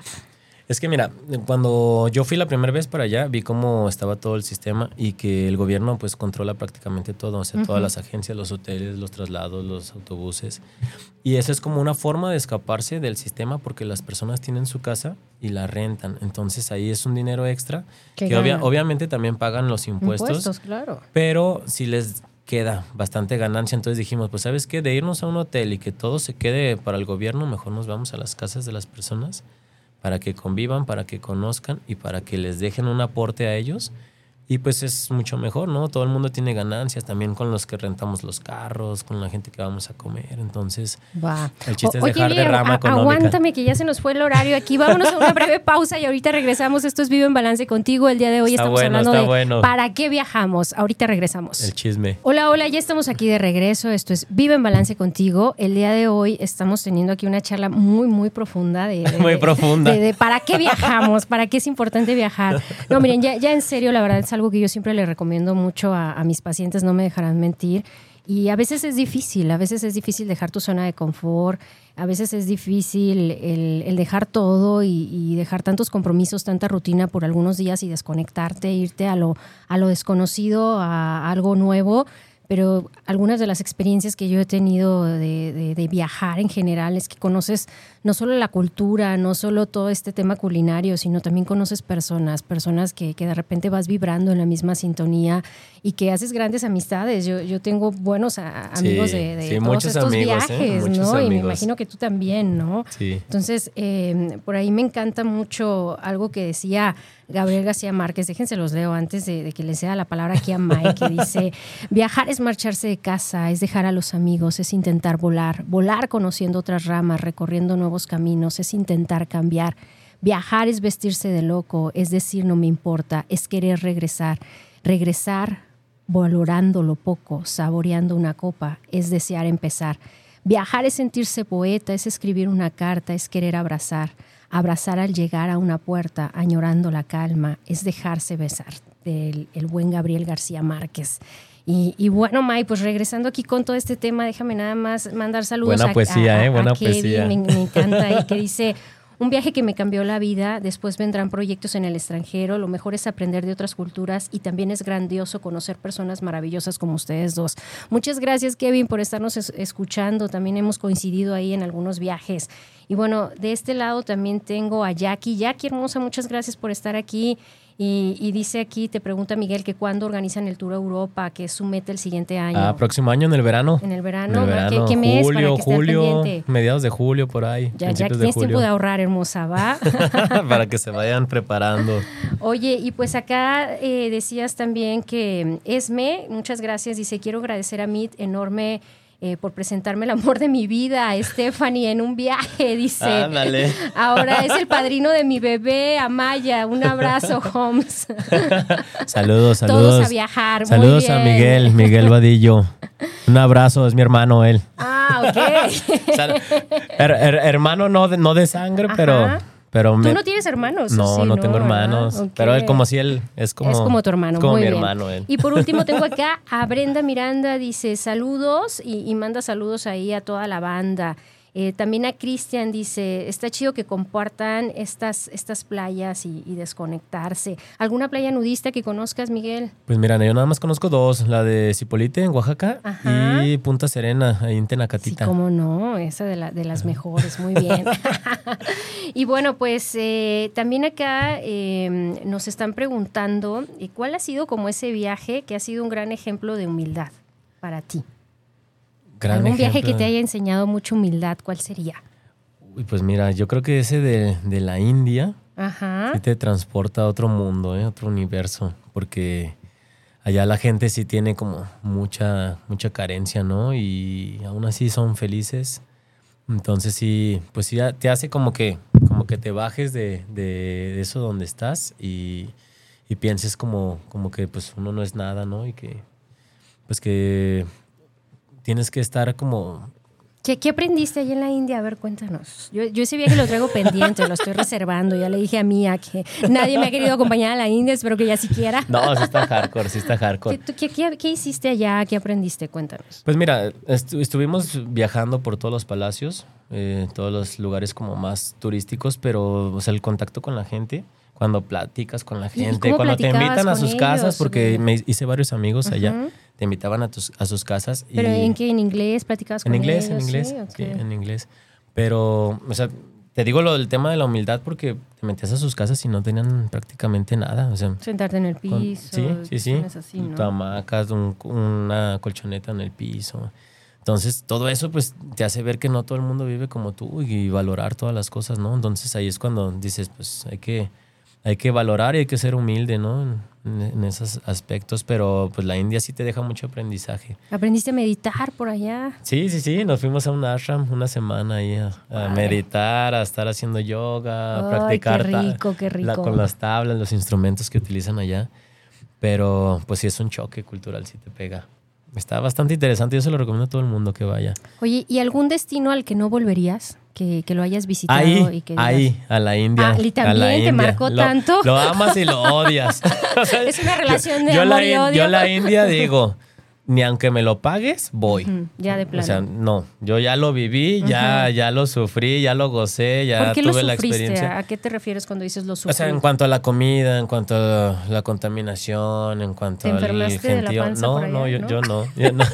Es que mira, cuando yo fui la primera vez para allá, vi cómo estaba todo el sistema y que el gobierno pues controla prácticamente todo, o sea, todas las agencias, los hoteles, los traslados, los autobuses. Y eso es como una forma de escaparse del sistema porque las personas tienen su casa y la rentan. Entonces ahí es un dinero extra que obviamente también pagan los impuestos. Impuestos, claro. Pero si les queda bastante ganancia. Entonces dijimos, pues sabes qué, de irnos a un hotel y que todo se quede para el gobierno, mejor nos vamos a las casas de las personas para que convivan, para que conozcan y para que les dejen un aporte a ellos y pues es mucho mejor, ¿no? Todo el mundo tiene ganancias también con los que rentamos los carros, con la gente que vamos a comer. Entonces, el chiste es dejar de rama. Aguántame que ya se nos fue el horario aquí. Vámonos a una breve pausa y ahorita regresamos. Esto es Vivo en Balance contigo. El día de hoy estamos hablando de para qué viajamos. Ahorita regresamos. El chisme. Hola, hola, ya estamos aquí de regreso. Esto es Vivo en Balance contigo. El día de hoy estamos teniendo aquí una charla muy, muy profunda de, muy profunda. De, para qué viajamos, para qué es importante viajar. No, miren, ya, ya en serio, la verdad es algo que yo siempre le recomiendo mucho a, mis pacientes, no me dejarán mentir. Y a veces es difícil, a veces es difícil dejar tu zona de confort, a veces es difícil el, dejar todo y, dejar tantos compromisos, tanta rutina por algunos días y desconectarte, irte a lo, a lo desconocido, a algo nuevo pero algunas de las experiencias que yo he tenido de, viajar en general es que conoces no solo la cultura, no solo todo este tema culinario, sino también conoces personas, personas que, de repente vas vibrando en la misma sintonía y que haces grandes amistades. Yo, yo tengo buenos amigos de, todos estos ¿eh? viajes, ¿no? Y me imagino que tú también, ¿no? Entonces, eh, por ahí me encanta mucho algo que decía Gabriel García Márquez, déjense los leo antes de, que les sea la palabra aquí a Mike, que dice, viajar es marcharse de casa, es dejar a los amigos, es intentar volar, volar conociendo otras ramas, recorriendo nuevos caminos, es intentar cambiar. Viajar es vestirse de loco, es decir, no me importa, es querer regresar. Regresar valorando lo poco, saboreando una copa, es desear empezar. Viajar es sentirse poeta, es escribir una carta, es querer abrazar. Abrazar al llegar a una puerta, añorando la calma, es dejarse besar. Del el buen Gabriel García Márquez. Y, bueno, May, pues regresando aquí con todo este tema, déjame nada más mandar saludos Buena a, poesía, a- ¿eh? a Buena Kevin, poesía. Me, me encanta, y que dice, un viaje que me cambió la vida, después vendrán proyectos en el extranjero, lo mejor es aprender de otras culturas y también es grandioso conocer personas maravillosas como ustedes dos. Muchas gracias, Kevin, por estarnos es- escuchando, también hemos coincidido ahí en algunos viajes. Y bueno, de este lado también tengo a Jackie. Jackie, hermosa, muchas gracias por estar aquí. Y, y dice aquí, te pregunta Miguel, que cuándo organizan el Tour a Europa, que es su meta el siguiente año. Ah, próximo año en el verano. En el verano, En el ¿no? verano, ¿Qué- qué mes? Para julio, que julio, mediados de julio por ahí. Ya, ya tienes tiempo de ahorrar, hermosa, ¿va? para que se vayan preparando. Oye, y pues acá eh, decías también que Esme, muchas gracias, dice, quiero agradecer a Mit enorme eh, por presentarme el amor de mi vida, a Stephanie, en un viaje, dice. Ándale. Ahora es el padrino de mi bebé, Amaya. Un abrazo, Holmes. Saludos, saludos. Todos a viajar. muy Saludos a. Miguel, Miguel Vadillo. Un abrazo, es mi hermano él. Ah, ok. Her- her- hermano no de, no de sangre, Ajá. pero Tú me- no tienes hermanos. no, Sí, no tengo hermanos. Ok. Pero él como si él es como, es como tu hermano, es como muy mi bien. hermano él. Y por último tengo acá a Brenda Miranda, dice saludos y, y manda saludos ahí a toda la banda. Eh, también a Cristian dice, está chido que compartan estas, estas playas y, y desconectarse. ¿Alguna playa nudista que conozcas, Miguel? Pues mira, yo nada más conozco dos, la de Cipolite en Oaxaca Ajá. y Punta Serena ahí en Sí, Tenacatita. cómo no, esa de, la- de las mejores, muy bien. y bueno, pues eh, también acá eh, nos están preguntando, eh, ¿cuál ha sido como ese viaje que ha sido un gran ejemplo de humildad para ti? Gran ¿Algún viaje que te haya enseñado mucha humildad? ¿Cuál sería? Uy, pues mira, yo creo que ese de, de la India Ajá. sí te transporta a otro mundo, ¿eh? otro universo, porque allá la gente sí tiene como mucha, mucha carencia, ¿no? Y aún así son felices. Entonces sí, pues sí te hace como que, como que te bajes de, de- de eso donde estás y, y pienses como, como que pues uno no es nada, ¿no? Y que pues que tienes que estar como ¿Qué, qué aprendiste allá en la India? A ver, cuéntanos. Yo, yo ese viaje lo traigo pendiente, lo estoy reservando. Ya le dije a Mía que nadie me ha querido acompañar a la India, espero que ya siquiera. No, sí está hardcore, sí está ¿Qué, hardcore. qué- qué- qué hiciste allá? ¿Qué aprendiste? Cuéntanos. Pues mira, estu- estuvimos viajando por todos los palacios, eh, todos los lugares como más turísticos, pero o sea, el contacto con la gente, cuando platicas con la ¿Y gente, cuando te invitan a sus casas, porque me hice varios amigos allá, Ujú. Te invitaban a, tus, a sus casas. y- ¿Pero en qué? ¿En inglés? ¿Platicabas con En inglés, en ellos? inglés, Sí, sí, en inglés. Pero, o sea, te digo lo del tema de la humildad porque te metías a sus casas y no tenían prácticamente nada, o sea... Sentarte en el Con- piso. sí, sí, sí. cuestiones así, ¿no? Hamacas, un- una colchoneta en el piso. Entonces, todo eso pues te hace ver que no todo el mundo vive como tú y valorar todas las cosas, ¿no? Entonces ahí es cuando dices, pues hay que, hay que valorar y hay que ser humilde, ¿no? En, en esos aspectos, pero pues la India sí te deja mucho aprendizaje. ¿Aprendiste a meditar por allá? Sí, sí, sí, nos fuimos a un ashram una semana ahí a, meditar, a estar haciendo yoga, a practicar qué rico, qué la- rico. con las tablas, los instrumentos que utilizan allá. Pero pues sí es un choque cultural, sí te pega. Está bastante interesante, yo se lo recomiendo a todo el mundo que vaya. Oye, ¿y algún destino al que no volverías? Que, que lo hayas visitado Ahí, y que digas, ahí, a la India. Ah, ¿y también te India. marcó Lo- tanto? Lo amas y lo odias. O sea, Es una relación de yo amor la, y odio. Yo la India digo, ni aunque me lo pagues, voy. Ujú, ya de plano. O sea, no, yo ya lo viví, ya, ya lo sufrí, ya lo gocé, ya ¿Por qué lo tuve la sufriste? experiencia. ¿A qué te refieres cuando dices lo O sufrí? sea, en cuanto a la comida, en cuanto a la contaminación, en cuanto ¿Te al enfermaste de la gentío. panza No, por allá, no, yo no? yo no. yo no.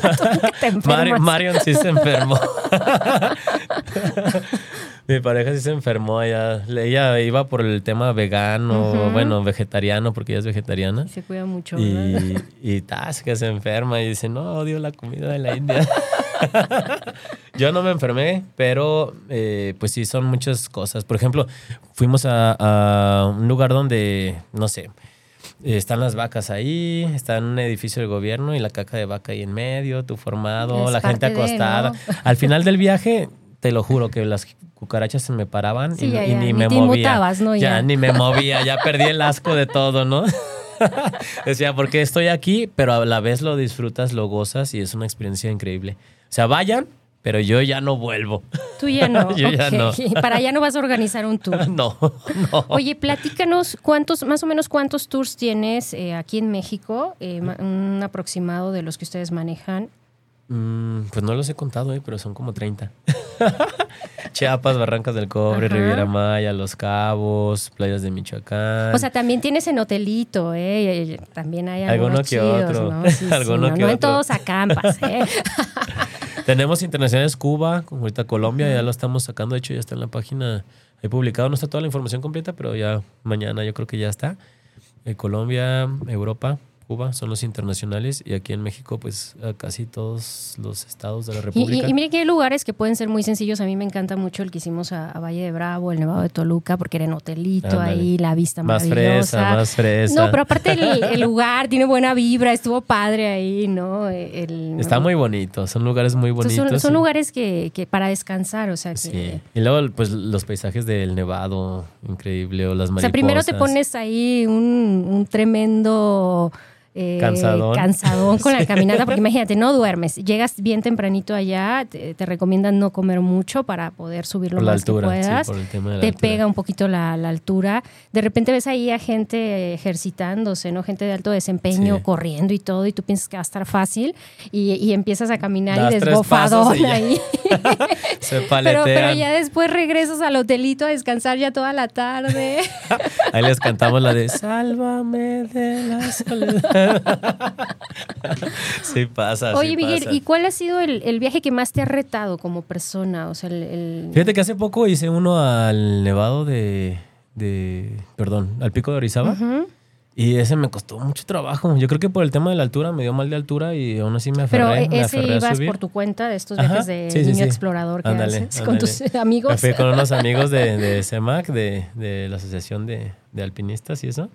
te Mari- enfermas. Marion sí se enfermó. Mi pareja sí se enfermó allá. Ella iba por el tema vegano, bueno, vegetariano, porque ella es vegetariana. Se cuida mucho. Y, y tas, que se enferma y dice, no, odio la comida de la India. Yo no me enfermé, pero eh, pues sí, son muchas cosas. Por ejemplo, fuimos a, a un lugar donde, no sé, están las vacas ahí, está en un edificio del gobierno y la caca de vaca ahí en medio, tú formado, Es la gente de, acostada. ¿no? Al final del viaje te lo juro que las cucarachas se me paraban Sí, y, ya, y ya, ni ni me te movía. Ya Ya. ni me movía, ya perdí el asco de todo, ¿no? Decía, porque estoy aquí, pero a la vez lo disfrutas, lo gozas y es una experiencia increíble. O sea, vayan, pero yo ya no vuelvo. Tú ya no. Yo ya ok. no. Para allá no vas a organizar un tour. No, no. Oye, platícanos cuántos, más o menos cuántos tours tienes eh, aquí en México, Eh, un aproximado de los que ustedes manejan. Mm, pues no los he contado, eh, pero son como 30. Chiapas, Barrancas del Cobre, Ajá. Riviera Maya, Los Cabos, playas de Michoacán. O sea, también tienes en hotelito, ¿eh? También hay Alguno algunos que chidos, otro. ¿no? Sí, sí, Alguno no, que no en otro. todos acampas, ¿eh? Tenemos internacionales Cuba, como ahorita Colombia, ya lo estamos sacando, de hecho ya está en la página, he publicado, no está toda la información completa, pero ya mañana yo creo que ya está. Eh, Colombia, Europa, Cuba son los internacionales y aquí en México pues a casi todos los estados de la República. y, y mire que hay lugares que pueden ser muy sencillos. A mí me encanta mucho el que hicimos a, a Valle de Bravo, el Nevado de Toluca, porque era en hotelito ahí, la vista más maravillosa. fresa, más fresa. No, pero aparte el, el lugar tiene buena vibra, estuvo padre ahí, ¿no? El- Está muy bonito, son lugares muy bonitos. Son, son y- lugares que, que para descansar, o sea, que... Sí. Y luego pues los paisajes del Nevado, increíble, o las O mariposas. sea, primero te pones ahí un, un tremendo... eh, Cansadón. cansadón con la caminata, porque imagínate, no duermes, llegas bien tempranito allá, te, te recomiendan no comer mucho para poder subir lo por la más altura, que puedas. sí, por el tema de la te altura. pega un poquito la, la altura. De repente ves ahí a gente ejercitándose, ¿no? Gente de alto desempeño Sí. corriendo y todo, y tú piensas que va a estar fácil, y, y empiezas a caminar Das y desbofadón y ahí. Se Pero, paletean. pero ya después regresas al hotelito a descansar ya toda la tarde. Ahí les cantamos la de Sálvame de la soledad. sí pasa. Oye, sí Miguel, pasa. ¿y cuál ha sido el, el viaje que más te ha retado como persona? O sea, el... el- Fíjate que hace poco hice uno al nevado de, de perdón, al pico de Orizaba. Y ese me costó mucho trabajo. Yo creo que por el tema de la altura me dio mal de altura y aún así me aferré, Pero me ese ibas por tu cuenta de estos Ajá, viajes de sí, niño sí. explorador que haces con tus amigos. Me fui con unos amigos de, de CEMAC, de, de la Asociación de, de Alpinistas y eso.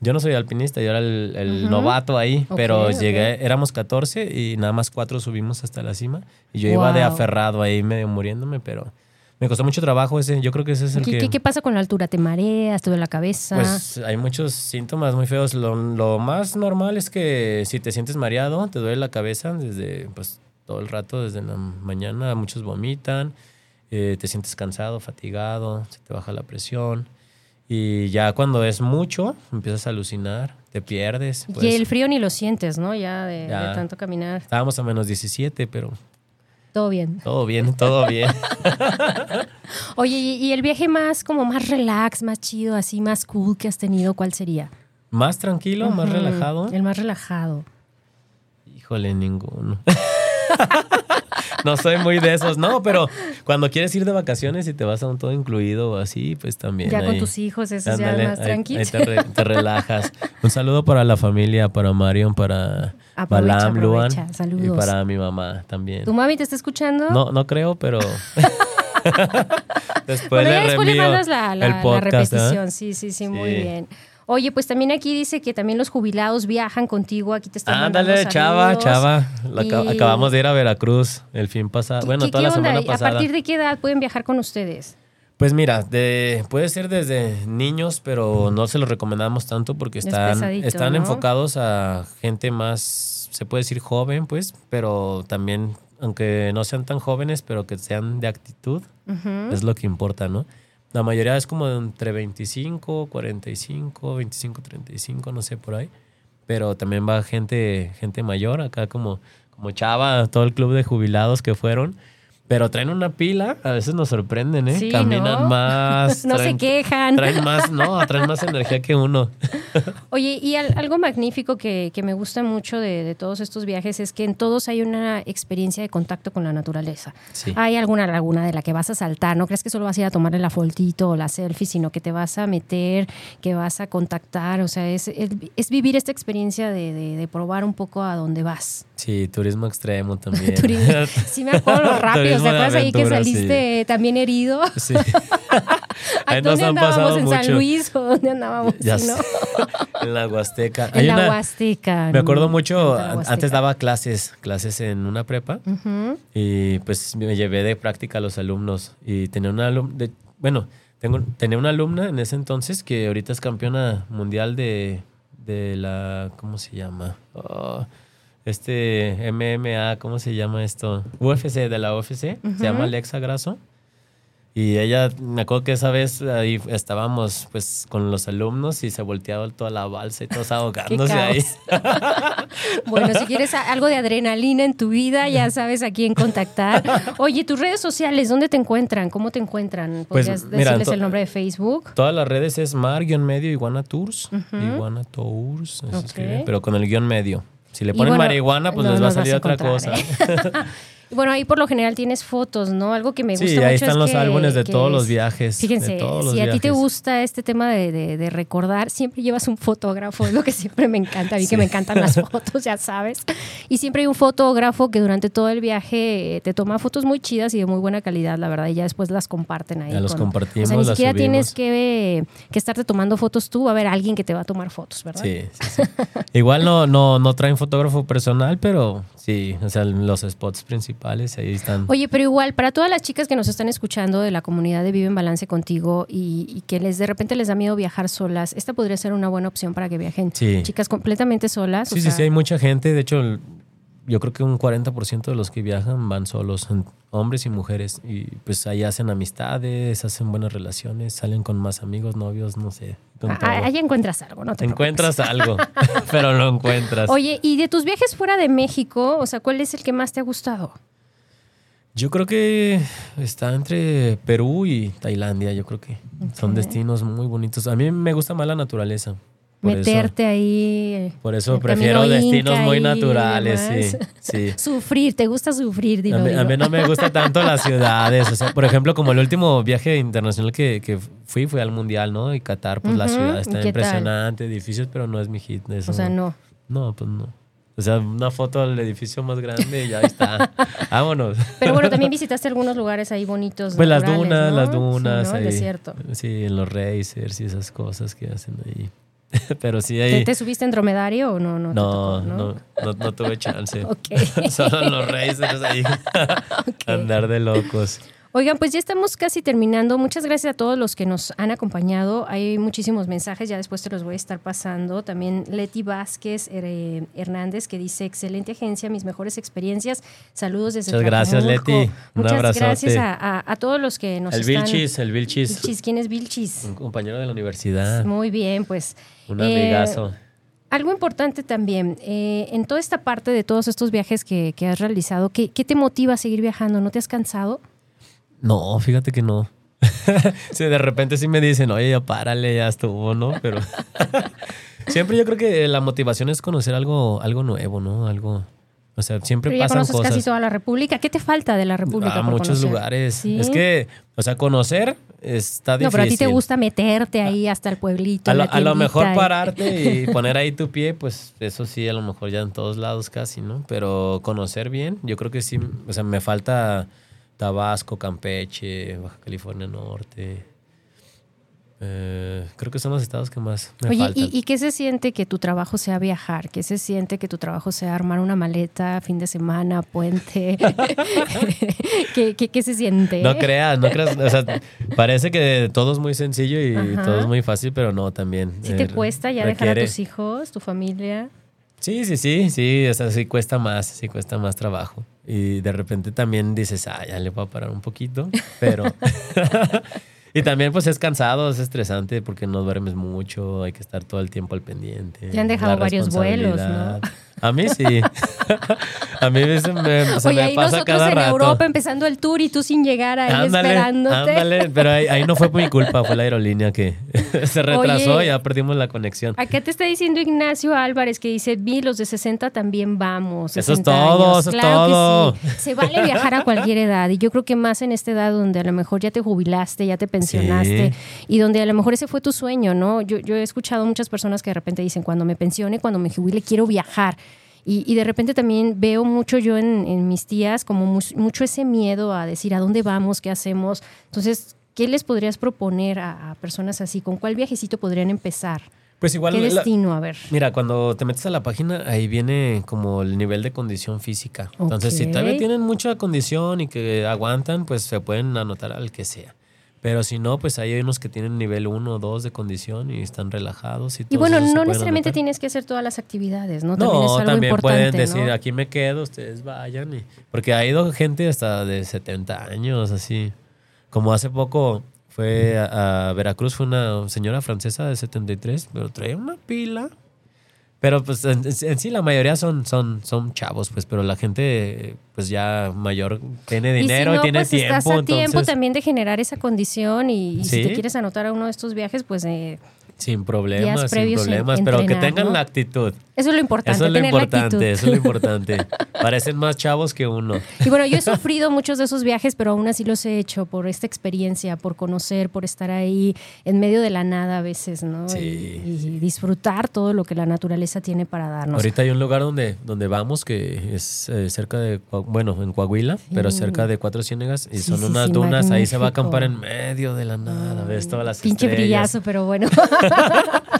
Yo no soy alpinista, yo era el, novato ahí, pero llegué, éramos 14 y nada más cuatro subimos hasta la cima. Y yo iba de aferrado ahí, medio muriéndome, pero me costó mucho trabajo ese. Yo creo que ese es el ¿Qué, que... qué- qué pasa con la altura? ¿Te mareas? ¿Te duele la cabeza? Pues hay muchos síntomas muy feos. Lo, lo más normal es que si te sientes mareado, te duele la cabeza desde pues todo el rato, desde la mañana. Muchos vomitan, eh, te sientes cansado, fatigado, se te baja la presión. Y ya cuando es mucho, empiezas a alucinar, te pierdes. y pues. el frío ni lo sientes, ¿no? Ya de, Ya. de tanto caminar. Estábamos a menos 17, pero Todo bien. todo bien, todo bien. Oye, ¿y, el viaje más como más relax, más chido, así más cool que has tenido, cuál sería? más tranquilo, más relajado. El más relajado. Híjole, ninguno. no soy muy de esos, no, pero cuando quieres ir de vacaciones y te vas a un todo incluido o así, pues también. Ya con tus hijos, eso es ya más ahí- tranquilo. ahí te, re- te relajas. Un saludo para la familia, para Marion, para Aprovecha, Balam, Luan aprovecha. y Saludos. para mi mamá también. ¿Tu mami te está escuchando? No, no creo, pero después Bueno, le después le mandas la, la- el la podcast. ¿eh? repetición. Sí, sí, sí, muy bien. Oye, pues también aquí dice que también los jubilados viajan contigo. Aquí te están Ándale, chava, chava. Y- Acabamos de ir a Veracruz el fin pasado. ¿Qué- Bueno, qué- toda qué la onda? semana ¿A pasada. partir de qué edad pueden viajar con ustedes? Pues mira, de, puede ser desde niños, pero no se los recomendamos tanto porque Es están, pesadito, están ¿no? enfocados a gente más, se puede decir joven, pues, pero también, aunque no sean tan jóvenes, pero que sean de actitud, es lo que importa, ¿no? La mayoría es como entre 25, 45, 25, 35, no sé, por ahí. Pero también va gente, gente mayor, acá como, como Chava, todo el club de jubilados que fueron. Pero traen una pila, a veces nos sorprenden, ¿eh? Sí, Caminan ¿no? más. No se traen- quejan. Traen más, no, traen más energía que uno. Oye, y al- algo magnífico que, que me gusta mucho de, de todos estos viajes es que en todos hay una experiencia de contacto con la naturaleza. Sí. Hay alguna laguna de la que vas a saltar, no crees que solo vas a ir a tomarle la fotito o la selfie, sino que te vas a meter, que vas a contactar, o sea, es, es, es vivir esta experiencia de, de- de probar un poco a dónde vas. Sí, turismo extremo también. Turismo. Sí me acuerdo lo ¿te Turismo de acuerdas ahí que sí. saliste también herido? Sí. Ahí ¿Dónde nos han andábamos? ¿En San. Luis o dónde andábamos? Ya Sí, ¿no? en la Huasteca. En Hay la una- Huasteca. Me acuerdo mucho, antes daba clases, clases en una prepa y pues me llevé de práctica a los alumnos y tenía una alumna, bueno, tengo, tenía una alumna en ese entonces que ahorita es campeona mundial de, de la, ¿cómo se llama? Oh, este MMA, ¿cómo se llama esto? UFC, de la UFC, se llama Alexa Grasso. Y ella, me acuerdo que esa vez ahí estábamos pues con los alumnos y se volteaba toda la balsa y todos ahogándose ahí. Bueno, si quieres algo de adrenalina en tu vida, ya sabes a quién contactar. Oye, tus redes sociales, ¿dónde te encuentran? ¿Cómo te encuentran? Pues, ¿Podrías mira, decirles el nombre de Facebook? Todas las redes es mar-medio iguana tours. Iguana tours, escribe, pero con el guion medio. Si le ponen bueno, marihuana, pues no les va a salir otra cosa. Bueno, ahí por lo general tienes fotos, ¿no? Algo que me gusta Sí, mucho ahí es están los que- álbumes de todos los es- viajes. de Fíjense, los si a ti te gusta este tema de, de- de recordar, siempre llevas un fotógrafo, es lo que siempre me encanta, a mí que me encantan las fotos, ya sabes. Y siempre hay un fotógrafo que durante todo el viaje eh, te toma fotos muy chidas y de muy buena calidad, la verdad, y ya después las comparten ahí. Ya los compartimos, O sea, ni siquiera tienes que, que estarte tomando fotos tú, va a haber alguien que te va a tomar fotos, ¿verdad? Sí, sí, sí. Igual no, no, no traen fotógrafo personal, pero sí, o sea, los spots principales ahí están. Oye, pero igual, para todas las chicas que nos están escuchando de la comunidad de Vive en Balance contigo y, y que les de repente les da miedo viajar solas, esta podría ser una buena opción para que viajen Sí. chicas completamente solas. o Sí, sí, sea, sí, hay mucha gente. De hecho, yo creo que un 40% de los que viajan van solos, hombres y mujeres. Y pues ahí hacen amistades, hacen buenas relaciones, salen con más amigos, novios, no sé. Ah, ahí encuentras algo, ¿no? Te encuentras algo, pero lo encuentras. Oye, y de tus viajes fuera de México, o sea, ¿cuál es el que más te ha gustado? Yo creo que está entre Perú y Tailandia, yo creo que son destinos muy bonitos. A mí me gusta más la naturaleza. Por eso- Meterte ahí. por eso prefiero destinos muy naturales, sí. Sufrir, ¿te gusta sufrir? Dilo, A mí, a dilo. mí no me gusta tanto las ciudades. O sea, por ejemplo, como el último viaje internacional que, que fui, fue al Mundial, ¿no? Y Qatar, pues la Ujú, ciudad ¿y está tal? impresionante, edificios, pero no es mi hit. eso O sea, no. No, pues no. O sea, una foto del edificio más grande y ya está. Vámonos. Pero bueno, también visitaste algunos lugares ahí bonitos. Pues las dunas, ¿no? las Sí, dunas. ¿no? El desierto. Sí, en los racers y esas cosas que hacen ahí. Pero sí ¿Te, ahí. te subiste en dromedario o no? No, No, tocó, no, no, no tuve chance. Solo en los racers ahí. Andar de locos. Oigan, pues ya estamos casi terminando. Muchas gracias a todos los que nos han acompañado. Hay muchísimos mensajes, ya después te los voy a estar pasando. También Leti Vázquez eh, Hernández que dice, excelente agencia, mis mejores experiencias. Saludos desde Muchas gracias, Tlajomulco". Leti. Un Muchas abrazote. gracias a, a- a todos los que nos El están... Vilchis, el Vilchis. Vilchis, ¿quién es Vilchis? Un compañero de la universidad. Muy bien, pues... Un eh, amigazo. Algo importante también, eh, en toda esta parte de todos estos viajes que, que has realizado, ¿qué, qué te motiva a seguir viajando? ¿No te has cansado? No, fíjate que no. sí, de repente sí me dicen, oye, ya párale, ya estuvo, ¿no? Pero siempre yo creo que la motivación es conocer algo, algo nuevo, ¿no? Algo, o sea, siempre Pero ya pasan conoces cosas. casi toda la República. ¿Qué te falta de la República? a por muchos conocer? lugares. ¿Sí? Es que, o sea, conocer está No, difícil. pero a ti te gusta meterte ahí hasta el pueblito. A lo, la a lo mejor y- pararte y poner ahí tu pie, pues eso sí, a lo mejor ya en todos lados casi, ¿no? Pero conocer bien, yo creo que sí, o sea, me falta Tabasco, Campeche, Baja California Norte. Eh, creo que son los estados que más me Oye, faltan. ¿y, ¿y qué se siente que tu trabajo sea viajar? ¿Qué se siente que tu trabajo sea armar una maleta, fin de semana, puente? ¿Qué, qué, qué se siente? No creas, no creas. O sea, parece que todo es muy sencillo y Ajá. todo es muy fácil, pero no, también. ¿Sí eh, te cuesta ya dejar a requiere- tus hijos, tu familia? Sí, sí, sí, sí, o sea, sí cuesta más, sí cuesta más trabajo. Y de repente también dices, ah, ya le voy a parar un poquito, pero... y también pues es cansado, es estresante porque no duermes mucho, hay que estar todo el tiempo al pendiente. Te han dejado varios vuelos, responsabilidad. A mí sí. a mí se me, se Oye, me ahí pasa nosotros cada en rato. Europa empezando el tour y tú sin llegar ahí Ándale, esperándote. ándale, pero ahí, ahí no fue mi culpa, fue la aerolínea que se retrasó Oye. y ya perdimos la conexión. Acá te está diciendo Ignacio Álvarez que dice, vi los de 60 también vamos. Eso es 60 todo, años". eso es Claro que todo. sí. Se vale viajar a cualquier edad y yo creo que más en esta edad donde a lo mejor ya te jubilaste, ya te Sí. y donde a lo mejor ese fue tu sueño, ¿no? Yo, yo he escuchado muchas personas que de repente dicen, cuando me pensione, cuando me jubile, quiero viajar. Y, y de repente también veo mucho yo en, en mis tías como mucho ese miedo a decir a dónde vamos, qué hacemos. Entonces, ¿qué les podrías proponer a, a personas así? ¿Con cuál viajecito podrían empezar? Pues igual. ¿Qué la- destino? A ver. Mira, cuando te metes a la página, ahí viene como el nivel de condición física. Entonces, si todavía tienen mucha condición y que aguantan, pues se pueden anotar al que sea. Pero si no, pues hay unos que tienen nivel 1 o 2 de condición y están relajados. Y, Y bueno, no necesariamente anotar. tienes que hacer todas las actividades, ¿no? También es No, algo también importante, pueden decir, ¿no? aquí me quedo, ustedes vayan. y- porque ha ido gente hasta de 70 años, así. Como hace poco fue a, a Veracruz, fue una señora francesa de 73, pero traía una pila. Pero pues en, en sí la mayoría son, son, son chavos, pues, pero la gente pues ya mayor tiene dinero y, y si no, tiene pues tiempo. estás a tiempo entonces, también de generar esa condición y, y si te quieres anotar a uno de estos viajes, pues eh, sin problemas, sin en- problemas, pero que tengan ¿no? la actitud. eso es lo importante, Eso es lo tener importante, eso es lo importante. Parecen más chavos que uno. Y bueno, yo he sufrido muchos de esos viajes, pero aún así los he hecho por esta experiencia, por conocer, por estar ahí en medio de la nada a veces, ¿no? Sí. Y, y disfrutar todo lo que la naturaleza tiene para darnos. Ahorita hay un lugar donde, donde vamos que es eh, cerca de, bueno, en Coahuila, pero cerca de Cuatro Ciénegas y Sí, son unas dunas, ahí se va a acampar en medio de la nada, ves todas las Pinche estrellas. brillazo, pero bueno.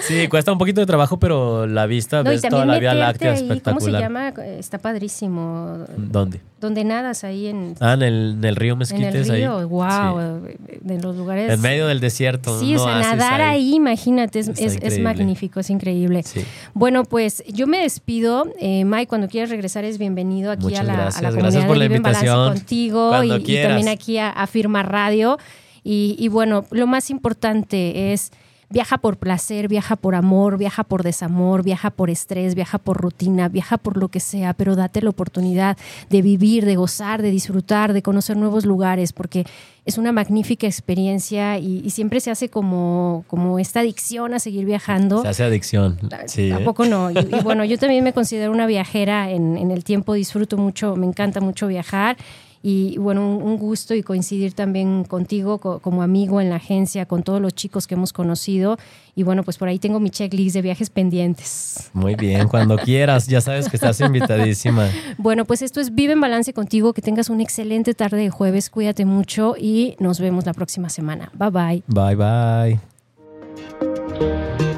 Sí, cuesta un poquito de trabajo, pero la vista, No, ves toda la Vía Láctea ahí, ¿cómo se espectacular. llama? Está padrísimo. ¿Dónde? Donde nadas ahí en, Ah, en el, en el río en Mezquites, el río. ahí. wow, de los lugares. En medio del desierto. Sí, o sea, nadar ahí, imagínate, es, magnífico, es increíble. Sí. Bueno, pues yo me despido. Eh, Mike, cuando quieras regresar es bienvenido aquí Muchas a la, a la gracias. comunidad Gracias por de la Vive en Balance contigo y, también aquí a, a Firma Radio. Y, y bueno, lo más importante es viaja por placer, viaja por amor, viaja por desamor, viaja por estrés, viaja por rutina, viaja por lo que sea, pero date la oportunidad de vivir, de gozar, de disfrutar, de conocer nuevos lugares, porque es una magnífica experiencia y, y siempre se hace como, como esta adicción a seguir viajando. Se hace adicción. Sí, ¿eh? Tampoco no. Y, y bueno, yo también me considero una viajera en, en el tiempo, disfruto mucho, me encanta mucho viajar. Y bueno, un, gusto y coincidir también contigo co- como amigo en la agencia, con todos los chicos que hemos conocido. Y bueno, pues por ahí tengo mi checklist de viajes pendientes. Muy bien, cuando quieras, ya sabes que estás invitadísima. Bueno, pues esto es Vive en Balance contigo, que tengas una excelente tarde de jueves, cuídate mucho y nos vemos la próxima semana. Bye bye. Bye, bye.